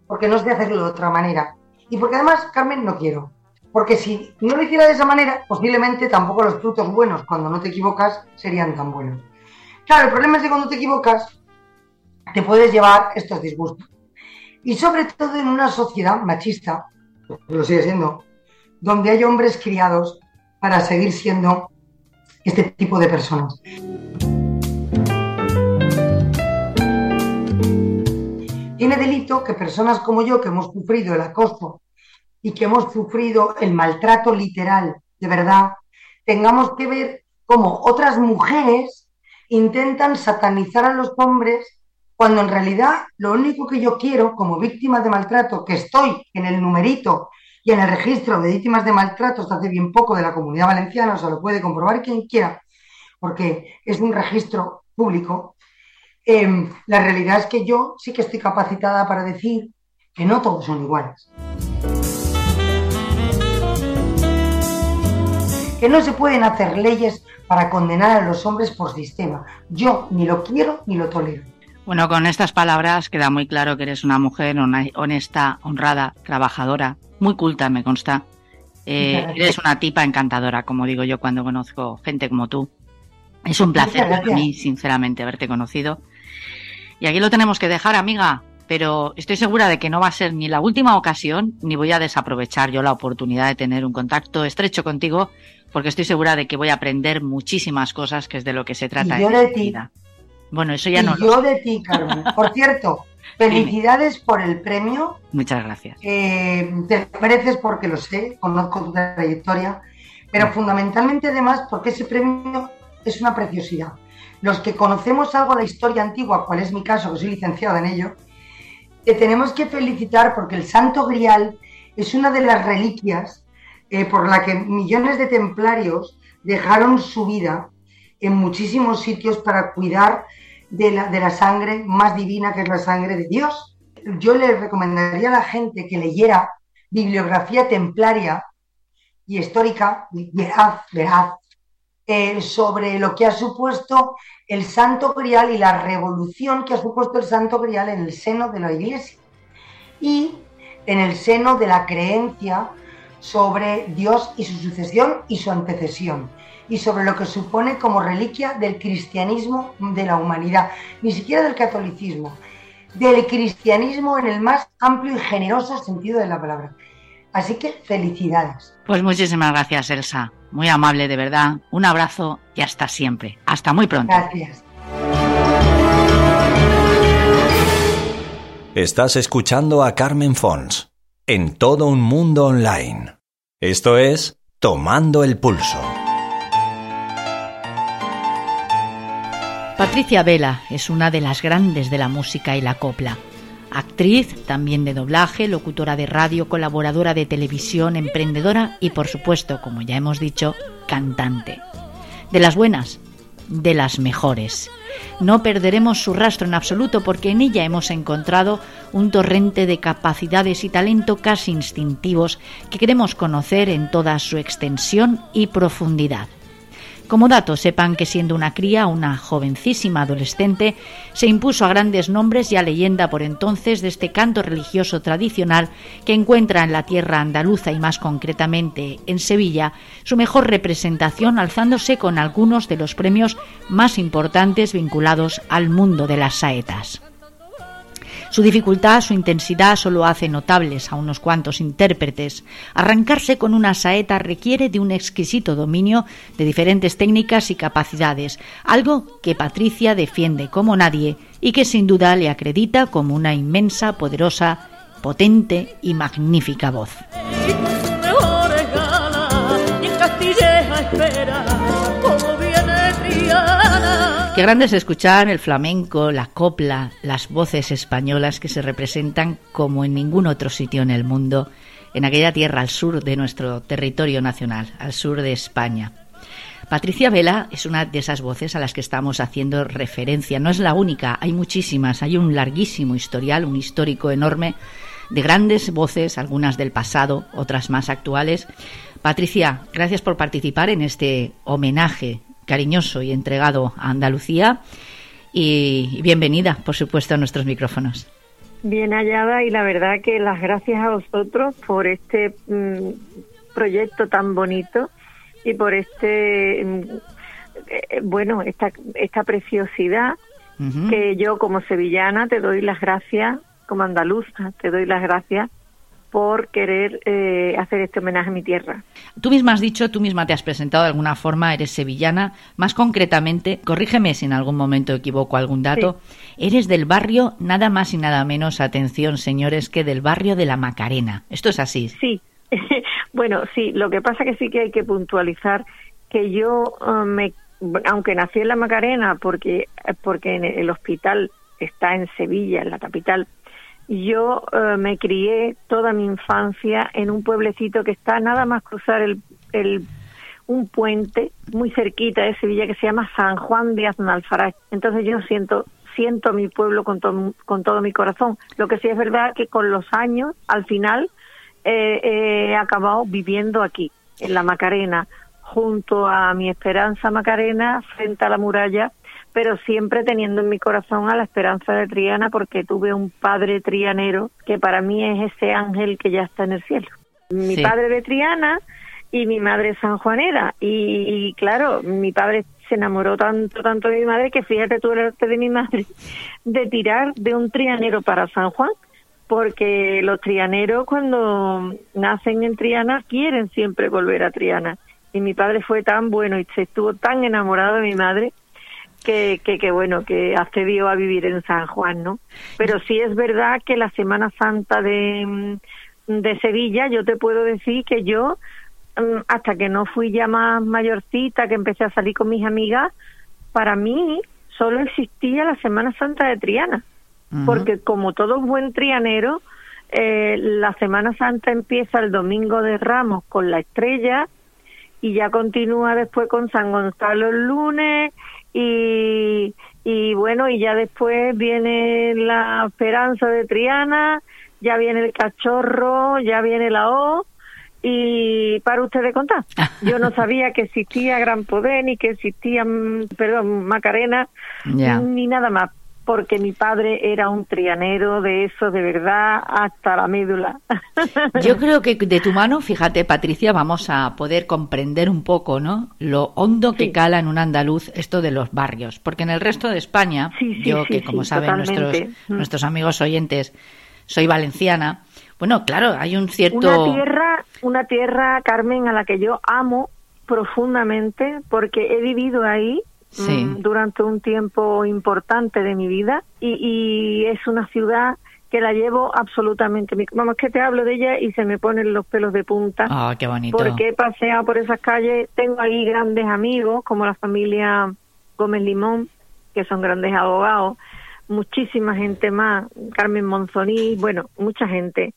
porque no sé hacerlo de otra manera. Y porque además, Carmen, no quiero. Porque si no lo hiciera de esa manera, posiblemente tampoco los frutos buenos, cuando no te equivocas, serían tan buenos. Claro, el problema es que cuando te equivocas, te puedes llevar estos disgustos. Y sobre todo en una sociedad machista, lo sigue siendo, donde hay hombres criados para seguir siendo este tipo de personas. Tiene delito que personas como yo, que hemos sufrido el acoso y que hemos sufrido el maltrato literal, de verdad, tengamos que ver cómo otras mujeres intentan satanizar a los hombres cuando en realidad lo único que yo quiero como víctima de maltrato, que estoy en el numerito y en el registro de víctimas de maltrato hasta hace bien poco de la comunidad valenciana, o sea, lo puede comprobar quien quiera, porque es un registro público, eh, la realidad es que yo sí que estoy capacitada para decir que no todos son iguales. Que no se pueden hacer leyes para condenar a los hombres por sistema. Yo ni lo quiero ni lo tolero. Bueno, con estas palabras queda muy claro que eres una mujer honesta, honrada, trabajadora, muy culta, me consta. Eh, eres una tipa encantadora, como digo yo cuando conozco gente como tú. Es un placer para mí, sinceramente, haberte conocido. Y aquí lo tenemos que dejar, amiga, pero estoy segura de que no va a ser ni la última ocasión, ni voy a desaprovechar yo la oportunidad de tener un contacto estrecho contigo, porque estoy segura de que voy a aprender muchísimas cosas, que es de lo que se trata y yo en de ti. vida. Bueno, eso ya y no yo lo de ti, Carmen. Por cierto, (laughs) felicidades por el premio. Muchas gracias. Eh, te mereces porque lo sé, conozco tu trayectoria, pero fundamentalmente además porque ese premio es una preciosidad. Los que conocemos algo de la historia antigua, cual es mi caso, que soy licenciada en ello, te tenemos que felicitar porque el Santo Grial es una de las reliquias eh, por la que millones de templarios dejaron su vida en muchísimos sitios para cuidar de la, de la sangre más divina que es la sangre de Dios. Yo le recomendaría a la gente que leyera bibliografía templaria y histórica, veraz, veraz, eh, sobre lo que ha supuesto el Santo Grial y la revolución que ha supuesto el Santo Grial en el seno de la Iglesia y en el seno de la creencia sobre Dios y su sucesión y su antecesión y sobre lo que supone como reliquia del cristianismo de la humanidad, ni siquiera del catolicismo, del cristianismo en el más amplio y generoso sentido de la palabra. Así que felicidades. Pues muchísimas gracias, Elsa. Muy amable, de verdad. Un abrazo y hasta siempre. Hasta muy pronto. Gracias. Estás escuchando a Carmen Fons en todo un mundo online. Esto es Tomando el Pulso. Patricia Vela es una de las grandes de la música y la copla. Actriz, también de doblaje, locutora de radio, colaboradora de televisión, emprendedora y, por supuesto, como ya hemos dicho, cantante. De las buenas, de las mejores. No perderemos su rastro en absoluto porque en ella hemos encontrado un torrente de capacidades y talento casi instintivos que queremos conocer en toda su extensión y profundidad. Como dato, sepan que siendo una cría, una jovencísima adolescente, se impuso a grandes nombres y a leyenda por entonces de este canto religioso tradicional que encuentra en la tierra andaluza y más concretamente en Sevilla su mejor representación alzándose con algunos de los premios más importantes vinculados al mundo de las saetas. Su dificultad, su intensidad solo hace notables a unos cuantos intérpretes. Arrancarse con una saeta requiere de un exquisito dominio de diferentes técnicas y capacidades, algo que Patricia defiende como nadie y que sin duda le acredita como una inmensa, poderosa, potente y magnífica voz. Qué grande es escuchar el flamenco, la copla, las voces españolas que se representan como en ningún otro sitio en el mundo, en aquella tierra al sur de nuestro territorio nacional, al sur de España. Patricia Vela es una de esas voces a las que estamos haciendo referencia. No es la única, hay muchísimas, hay un larguísimo historial, un histórico enorme de grandes voces, algunas del pasado, otras más actuales. Patricia, gracias por participar en este homenaje cariñoso y entregado a Andalucía. Y bienvenida, por supuesto, a nuestros micrófonos. Bien hallada y la verdad que las gracias a vosotros por este mm, proyecto tan bonito y por este, mm, eh, bueno, esta, esta preciosidad que yo como sevillana te doy las gracias, como andaluza te doy las gracias por querer eh, hacer este homenaje a mi tierra. Tú misma has dicho, tú misma te has presentado de alguna forma, eres sevillana, más concretamente, corrígeme si en algún momento equivoco algún dato, eres del barrio nada más y nada menos, atención señores, que del barrio de la Macarena. ¿Esto es así? Sí, (laughs) bueno, sí, lo que pasa que sí que hay que puntualizar que yo uh, me aunque nací en la Macarena porque porque en el hospital está en Sevilla, en la capital, yo eh, me crié toda mi infancia en un pueblecito que está nada más cruzar el, el, un puente muy cerquita de Sevilla que se llama San Juan de Aznalfarache. Entonces yo siento siento mi pueblo con, con todo mi corazón. Lo que sí es verdad que con los años, al final, eh, he acabado viviendo aquí, en la Macarena, junto a mi Esperanza Macarena, frente a la muralla, pero siempre teniendo en mi corazón a la esperanza de Triana porque tuve un padre trianero que para mí es ese ángel que ya está en el cielo. Mi padre de Triana y mi madre sanjuanera. Y, y claro, mi padre se enamoró tanto, tanto de mi madre que fíjate tú el arte de mi madre de tirar de un trianero para San Juan porque los trianeros cuando nacen en Triana quieren siempre volver a Triana y mi padre fue tan bueno y se estuvo tan enamorado de mi madre que, que, bueno, que accedió a vivir en San Juan, ¿no? Pero sí es verdad que la Semana Santa de, mm, de Sevilla, yo te puedo decir que yo, mm, hasta que no fui ya más mayorcita, que empecé a salir con mis amigas, para mí solo existía la Semana Santa de Triana, porque como todo buen trianero, eh, la Semana Santa empieza el domingo de Ramos con la estrella y ya continúa después con San Gonzalo el lunes y, y bueno, y ya después viene la esperanza de Triana, ya viene el cachorro, ya viene la O, y para ustedes contar. (laughs) Yo no sabía que existía Gran Poder, ni que existía, mm, perdón, Macarena, ni nada más porque mi padre era un trianero de eso de verdad hasta la médula. (laughs) Yo creo que de tu mano, fíjate Patricia, vamos a poder comprender un poco, ¿no? Lo hondo que cala en un andaluz esto de los barrios, porque en el resto de España, yo que como saben nuestros mm. nuestros amigos oyentes, soy valenciana. Bueno, claro, hay un cierto una tierra, una tierra Carmen a la que yo amo profundamente porque he vivido ahí Mm, durante un tiempo importante de mi vida y, es una ciudad que la llevo absolutamente. Vamos, que te hablo de ella y se me ponen los pelos de punta. Ah, qué bonito. Porque he paseado por esas calles, tengo ahí grandes amigos, como la familia Gómez Limón, que son grandes abogados, muchísima gente más, Carmen Monzoní, bueno, mucha gente.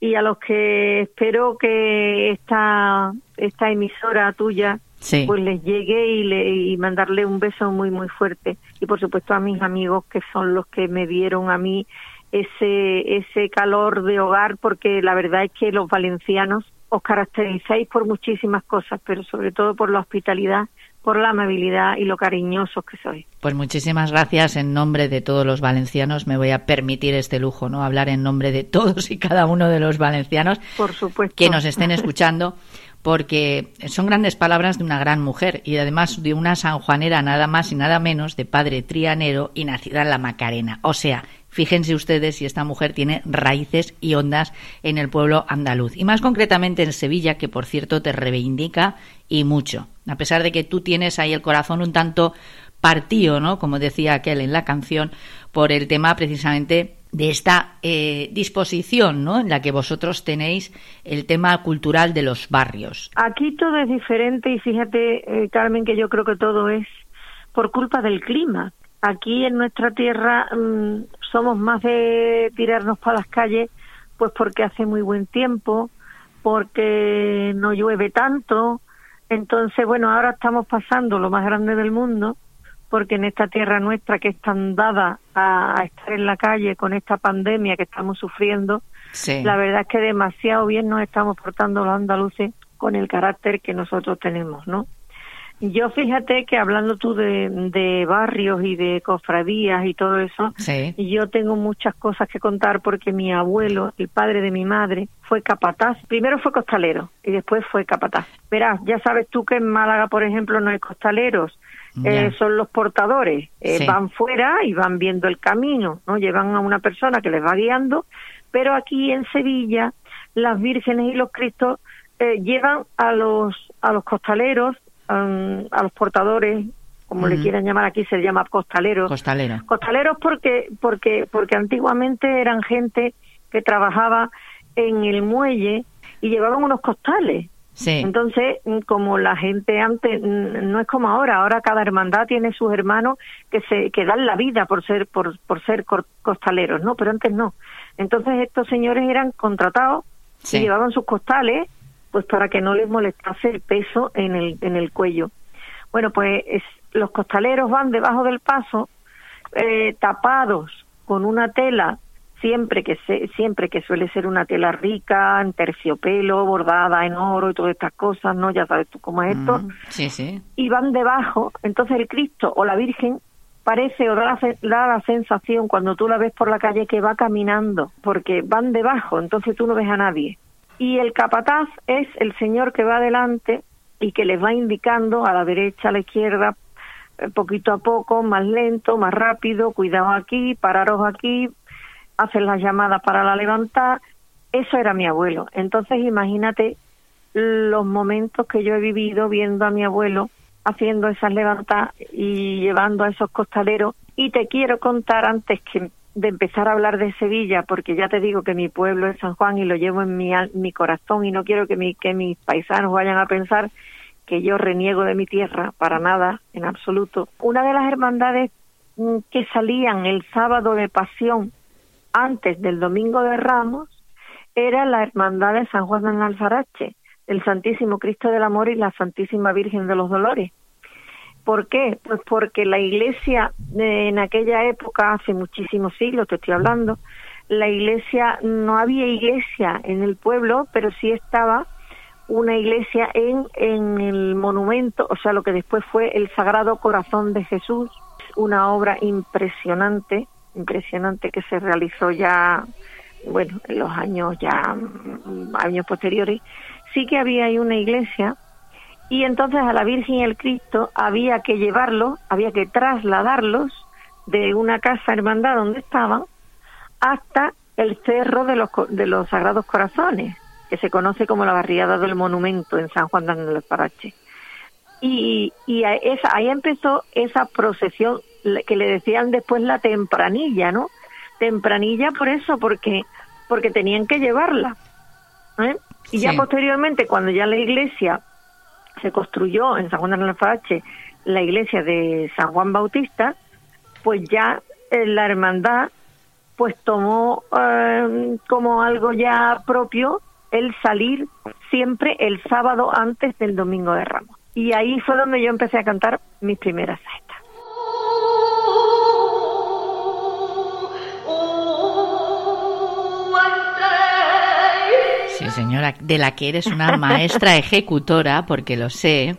Y a los que espero que esta, esta emisora tuya pues les llegue y, le, y mandarle un beso muy, muy fuerte. Y por supuesto a mis amigos que son los que me dieron a mí ese, ese calor de hogar, porque la verdad es que los valencianos os caracterizáis por muchísimas cosas, pero sobre todo por la hospitalidad, por la amabilidad y lo cariñosos que sois. Pues muchísimas gracias en nombre de todos los valencianos. Me voy a permitir este lujo, ¿no? Hablar en nombre de todos y cada uno de los valencianos por supuesto. que nos estén escuchando. Porque son grandes palabras de una gran mujer y además de una sanjuanera nada más y nada menos de padre trianero y nacida en la Macarena. O sea, Fíjense ustedes si esta mujer tiene raíces y ondas en el pueblo andaluz. Y más concretamente en Sevilla, que por cierto te reivindica y mucho. A pesar de que tú tienes ahí el corazón un tanto partido, ¿no? Como decía aquel en la canción, por el tema precisamente de esta eh, disposición, ¿no? En la que vosotros tenéis el tema cultural de los barrios. Aquí todo es diferente y fíjate, eh, Carmen, que yo creo que todo es por culpa del clima. Aquí en nuestra tierra mm, somos más de tirarnos para las calles, pues porque hace muy buen tiempo, porque no llueve tanto. Entonces, bueno, ahora estamos pasando lo más grande del mundo, porque en esta tierra nuestra que es tan dada a, estar en la calle con esta pandemia que estamos sufriendo, la verdad es que demasiado bien nos estamos portando los andaluces con el carácter que nosotros tenemos, ¿no? Yo fíjate que hablando tú de, barrios y de cofradías y todo eso, yo tengo muchas cosas que contar porque mi abuelo, el padre de mi madre, fue capataz. Primero fue costalero y después fue capataz. Verás, ya sabes tú que en Málaga, por ejemplo, no hay costaleros. Eh, son los portadores, eh, van fuera y van viendo el camino, no llevan a una persona que les va guiando, pero aquí en Sevilla las vírgenes y los cristos eh, llevan a los a los costaleros a los portadores como le quieran llamar aquí se llama costaleros. Costaleros. Costaleros porque porque porque antiguamente eran gente que trabajaba en el muelle y llevaban unos costales sí. entonces como la gente antes no es como ahora ahora cada hermandad tiene sus hermanos que se que dan la vida por ser por, por ser costaleros no pero antes no entonces estos señores eran contratados y llevaban sus costales pues para que no les molestase el peso en el, en el cuello. Bueno, pues los costaleros van debajo del paso eh, tapados con una tela siempre que se, siempre que suele ser una tela rica, en terciopelo, bordada en oro y todas estas cosas, ¿no? Ya sabes tú cómo es esto. Mm, sí, sí. Y van debajo, entonces el Cristo o la Virgen parece o da la, da la sensación cuando tú la ves por la calle que va caminando, porque van debajo, entonces tú no ves a nadie y el capataz es el señor que va adelante y que les va indicando a la derecha, a la izquierda, eh, poquito a poco, más lento, más rápido, cuidado aquí, pararos aquí, hacen las llamadas para la levantar. Eso era mi abuelo. Entonces imagínate los momentos que yo he vivido viendo a mi abuelo haciendo esas levantadas y llevando a esos costaleros. Y te quiero contar antes que de empezar a hablar de Sevilla, porque ya te digo que mi pueblo es San Juan y lo llevo en mi, mi corazón y no quiero que, mi, que mis paisanos vayan a pensar que yo reniego de mi tierra, para nada, en absoluto. Una de las hermandades mm, que salían el sábado de pasión antes del domingo de Ramos era la hermandad de San Juan de Alfarache, el Santísimo Cristo del Amor y la Santísima Virgen de los Dolores. ¿Por qué? Pues porque la iglesia en aquella época, hace muchísimos siglos, te estoy hablando, la iglesia, no había iglesia en el pueblo, pero sí estaba una iglesia en, en el monumento, o sea, lo que después fue el Sagrado Corazón de Jesús, una obra impresionante, impresionante que se realizó ya, bueno, en los años ya, años posteriores. Sí que había ahí una iglesia, y entonces a la Virgen y el Cristo había que llevarlos, había que trasladarlos de una casa hermandad donde estaban hasta el cerro de los, de los Sagrados Corazones, que se conoce como la barriada del monumento en San Juan de Parache. Y, y esa, ahí empezó esa procesión que le decían después la tempranilla, ¿no? tempranilla por eso, porque, porque tenían que llevarla. ¿eh? Y ya posteriormente, cuando ya la iglesia se construyó en San Juan de Alfarache, la iglesia de San Juan Bautista, pues ya eh, la hermandad pues tomó eh, como algo ya propio el salir siempre el sábado antes del domingo de Ramos. Y ahí fue donde yo empecé a cantar mis primeras Sí, señora, de la que eres una maestra (laughs) ejecutora, porque lo sé.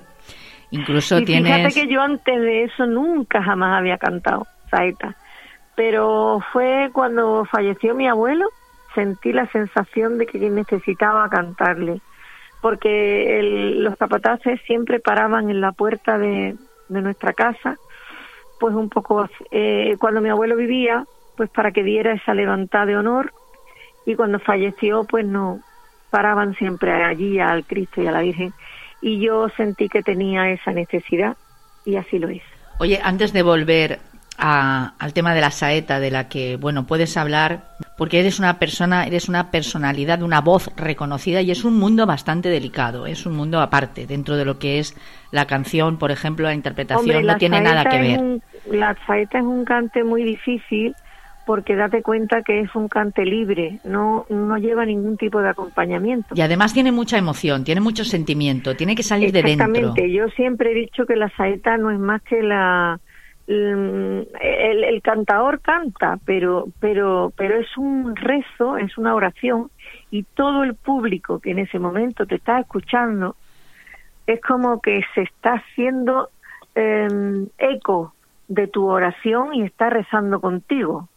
Incluso y tienes. Fíjate que yo antes de eso nunca jamás había cantado saeta. Pero fue cuando falleció mi abuelo, sentí la sensación de que necesitaba cantarle. Porque los capataces siempre paraban en la puerta de, nuestra casa, pues un poco. Eh, cuando mi abuelo vivía, pues para que diera esa levantada de honor. Y cuando falleció, pues no, paraban siempre allí al Cristo y a la Virgen y yo sentí que tenía esa necesidad y así lo hice. Oye, antes de volver al tema de la saeta, de la que, bueno, puedes hablar, porque eres una persona, eres una personalidad, una voz reconocida y es un mundo bastante delicado, es un mundo aparte, dentro de lo que es la canción, por ejemplo, la interpretación, no tiene nada que ver. la saeta es un cante muy difícil porque date cuenta que es un cante libre, no, no lleva ningún tipo de acompañamiento. Y además tiene mucha emoción, tiene mucho sentimiento, tiene que salir de dentro. Exactamente, yo siempre he dicho que la saeta no es más que la... El, el, cantador canta, pero, pero, pero es un rezo, es una oración, y todo el público que en ese momento te está escuchando es como que se está haciendo em, eco de tu oración y está rezando contigo.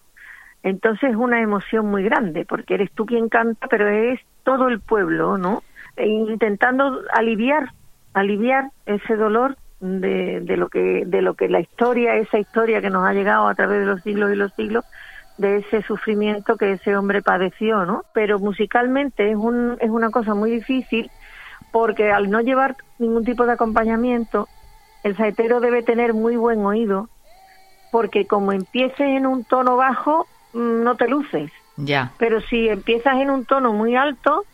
Entonces es una emoción muy grande, porque eres tú quien canta, pero es todo el pueblo, ¿no? E intentando aliviar, aliviar ese dolor de, de, lo que de lo que la historia, esa historia que nos ha llegado a través de los siglos y los siglos, de ese sufrimiento que ese hombre padeció, ¿no? Pero musicalmente es un, es una cosa muy difícil porque al no llevar ningún tipo de acompañamiento, el saetero debe tener muy buen oído, porque como empieces en un tono bajo, no te luces. Ya. Pero si empiezas en un tono muy alto,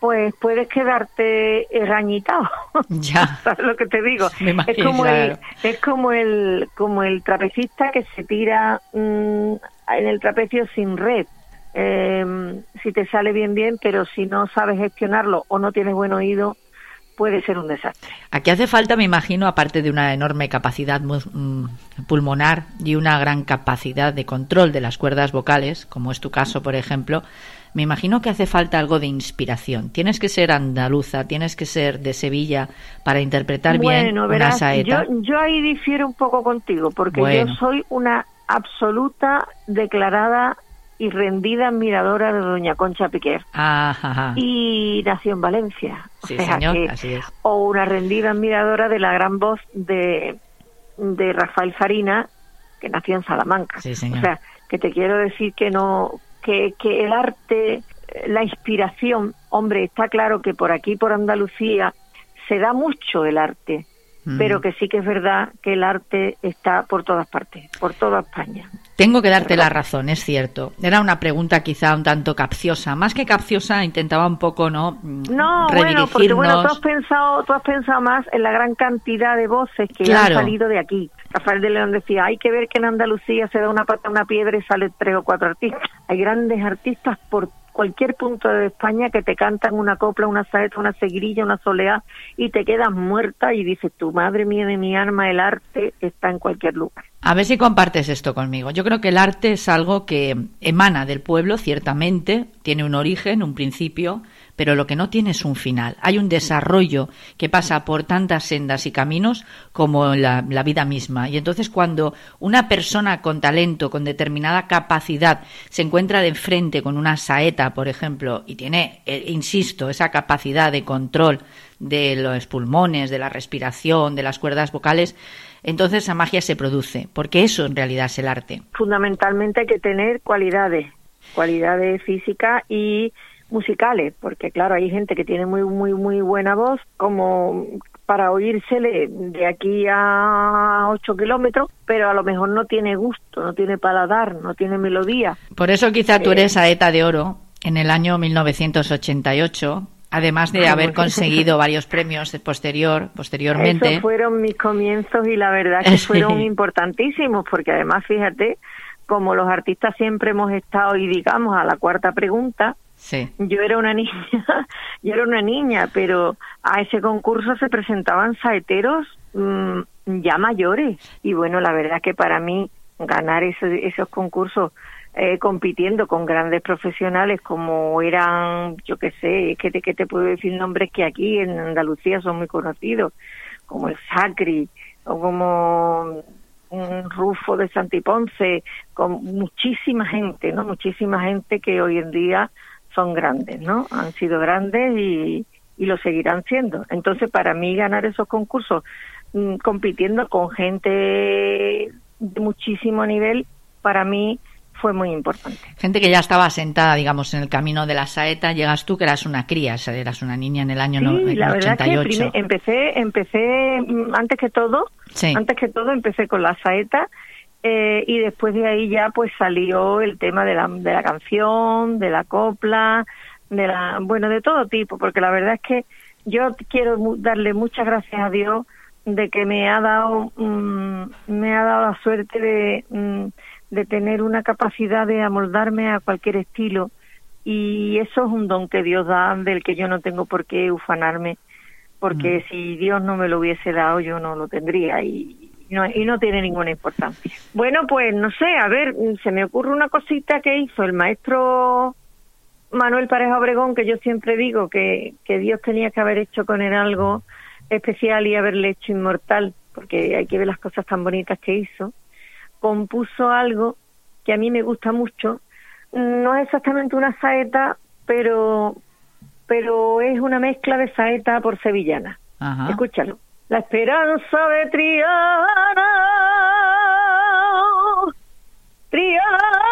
pues puedes quedarte rañitado. (laughs) Ya. ¿Sabes lo que te digo? (laughs) es como el es como el como el trapecista que se tira mm, en el trapecio sin red. Eh, si te sale bien bien, pero si no sabes gestionarlo o no tienes buen oído, puede ser un desastre. Aquí hace falta, me imagino, aparte de una enorme capacidad mm, pulmonar y una gran capacidad de control de las cuerdas vocales, como es tu caso, por ejemplo, me imagino que hace falta algo de inspiración. Tienes que ser andaluza, tienes que ser de Sevilla para interpretar bien una saeta. Yo, yo ahí difiero un poco contigo, porque yo soy una absoluta declarada y rendida admiradora de doña Concha Piquer. Y nació en Valencia. Sí, señor, así es. O una rendida admiradora de la gran voz de, de Rafael Farina, que nació en Salamanca. Sí, señor. O sea, que te quiero decir que no, que, que el arte, la inspiración, hombre, está claro que por aquí, por Andalucía, se da mucho el arte, pero que sí que es verdad que el arte está por todas partes, por toda España. Tengo que darte la razón, es cierto. Era una pregunta quizá un tanto capciosa. Más que capciosa, intentaba un poco, ¿no? Mm, no, bueno, porque bueno, tú has pensado, tú has pensado más en la gran cantidad de voces que han salido de aquí. Rafael de León decía, hay que ver que en Andalucía se da una pata a una piedra y sale tres o cuatro artistas. Hay grandes artistas por cualquier punto de España que te cantan una copla, una saeta, una seguirilla, una soleá y te quedas muerta y dices, tu madre mía de mi alma, el arte está en cualquier lugar. A ver si compartes esto conmigo. Yo creo que el arte es algo que emana del pueblo, ciertamente, tiene un origen, un principio, pero lo que no tiene es un final. Hay un desarrollo que pasa por tantas sendas y caminos como la, vida misma. Y entonces cuando una persona con talento, con determinada capacidad, se encuentra de frente con una saeta, por ejemplo, y tiene, eh, insisto, esa capacidad de control de los pulmones, de la respiración, de las cuerdas vocales, entonces esa magia se produce, porque eso en realidad es el arte. Fundamentalmente hay que tener cualidades, cualidades físicas y musicales, porque claro, hay gente que tiene muy, muy, muy buena voz, como para oírsele de aquí a 8 kilómetros, pero a lo mejor no tiene gusto, no tiene paladar, no tiene melodía. Por eso quizá tú eres saeta de oro en el año 1988 además de haber conseguido varios premios posterior, posteriormente. Esos fueron mis comienzos y la verdad que (laughs) fueron importantísimos, porque además, fíjate, como los artistas siempre hemos estado, y digamos, a la cuarta pregunta, yo era una niña, (laughs) yo era una niña, pero a ese concurso se presentaban saeteros mm, ya mayores. Y bueno, la verdad que para mí ganar esos concursos eh, compitiendo con grandes profesionales como eran, yo qué sé, te, que te puedo decir nombres que aquí en Andalucía son muy conocidos, como el Sacri o como un Rufo de Santiponce, con muchísima gente, ¿no? Muchísima gente que hoy en día son grandes, ¿no? Han sido grandes y, y lo seguirán siendo. Entonces, para mí ganar esos concursos mm, compitiendo con gente de muchísimo nivel, para mí fue muy importante. Gente que ya estaba sentada, digamos, en el camino de la saeta, llegas tú que eras una cría, eras una niña en el año sí, la verdad que empecé, empecé mm, antes que todo, antes que todo empecé con la saeta eh, y después de ahí ya pues salió el tema de la, de la canción, de la copla, de la, bueno, de todo tipo, porque la verdad es que yo quiero darle muchas gracias a Dios de que me ha dado, mm, me ha dado la suerte de mm, de tener una capacidad de amoldarme a cualquier estilo y eso es un don que Dios da del que yo no tengo por qué ufanarme porque mm. si Dios no me lo hubiese dado yo no lo tendría y no, y no tiene ninguna importancia. Bueno, pues no sé, a ver, se me ocurre una cosita que hizo el maestro Manuel Pareja Obregón, que yo siempre digo que, que Dios tenía que haber hecho con él algo especial y haberle hecho inmortal, porque hay que ver las cosas tan bonitas que hizo compuso algo que a mí me gusta mucho. No es exactamente una saeta, pero, pero es una mezcla de saeta por sevillana. Escúchalo. La esperanza de Triana, Triana.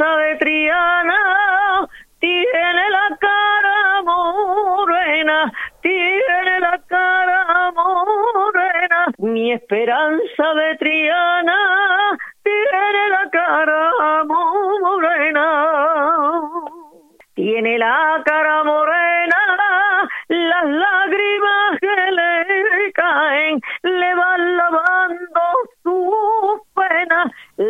De Triana tiene la cara morena, tiene la cara morena. Mi esperanza de Triana tiene la cara morena. Tiene la cara morena,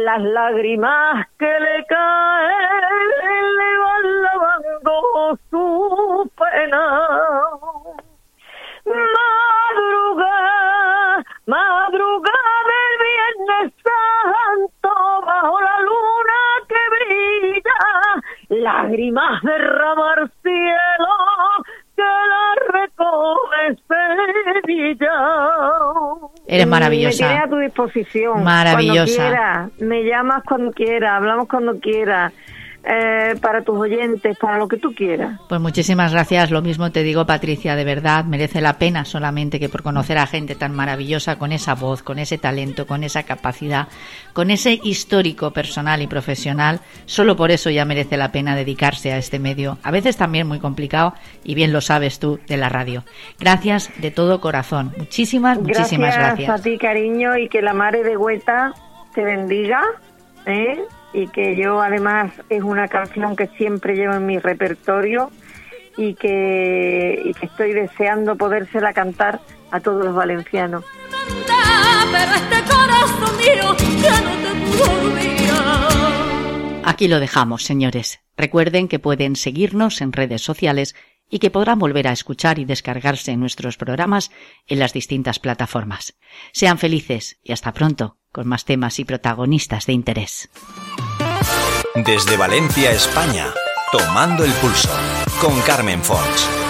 las lágrimas que le caen le van lavando su pena. Madruga, madruga del Viernes Santo bajo la luna que brilla, lágrimas derramar Eres maravillosa. Me a tu disposición. Maravillosa. Cuando quiera, me llamas cuando quiera, hablamos cuando quiera. Eh, para tus oyentes, para lo que tú quieras. Pues muchísimas gracias. Lo mismo te digo, Patricia, de verdad, merece la pena solamente que por conocer a gente tan maravillosa, con esa voz, con ese talento, con esa capacidad, con ese histórico personal y profesional, solo por eso ya merece la pena dedicarse a este medio, a veces también muy complicado, y bien lo sabes tú, de la radio. Gracias de todo corazón. Muchísimas, muchísimas gracias. Gracias a ti, cariño, y que la madre de Hueta te bendiga. ¿eh? Y que yo además es una canción que siempre llevo en mi repertorio y que, estoy deseando podérsela cantar a todos los valencianos. Aquí lo dejamos, señores. Recuerden que pueden seguirnos en redes sociales y que podrán volver a escuchar y descargarse nuestros programas en las distintas plataformas. Sean felices y hasta pronto con más temas y protagonistas de interés. Desde Valencia, España, tomando el pulso con Carmen Fons.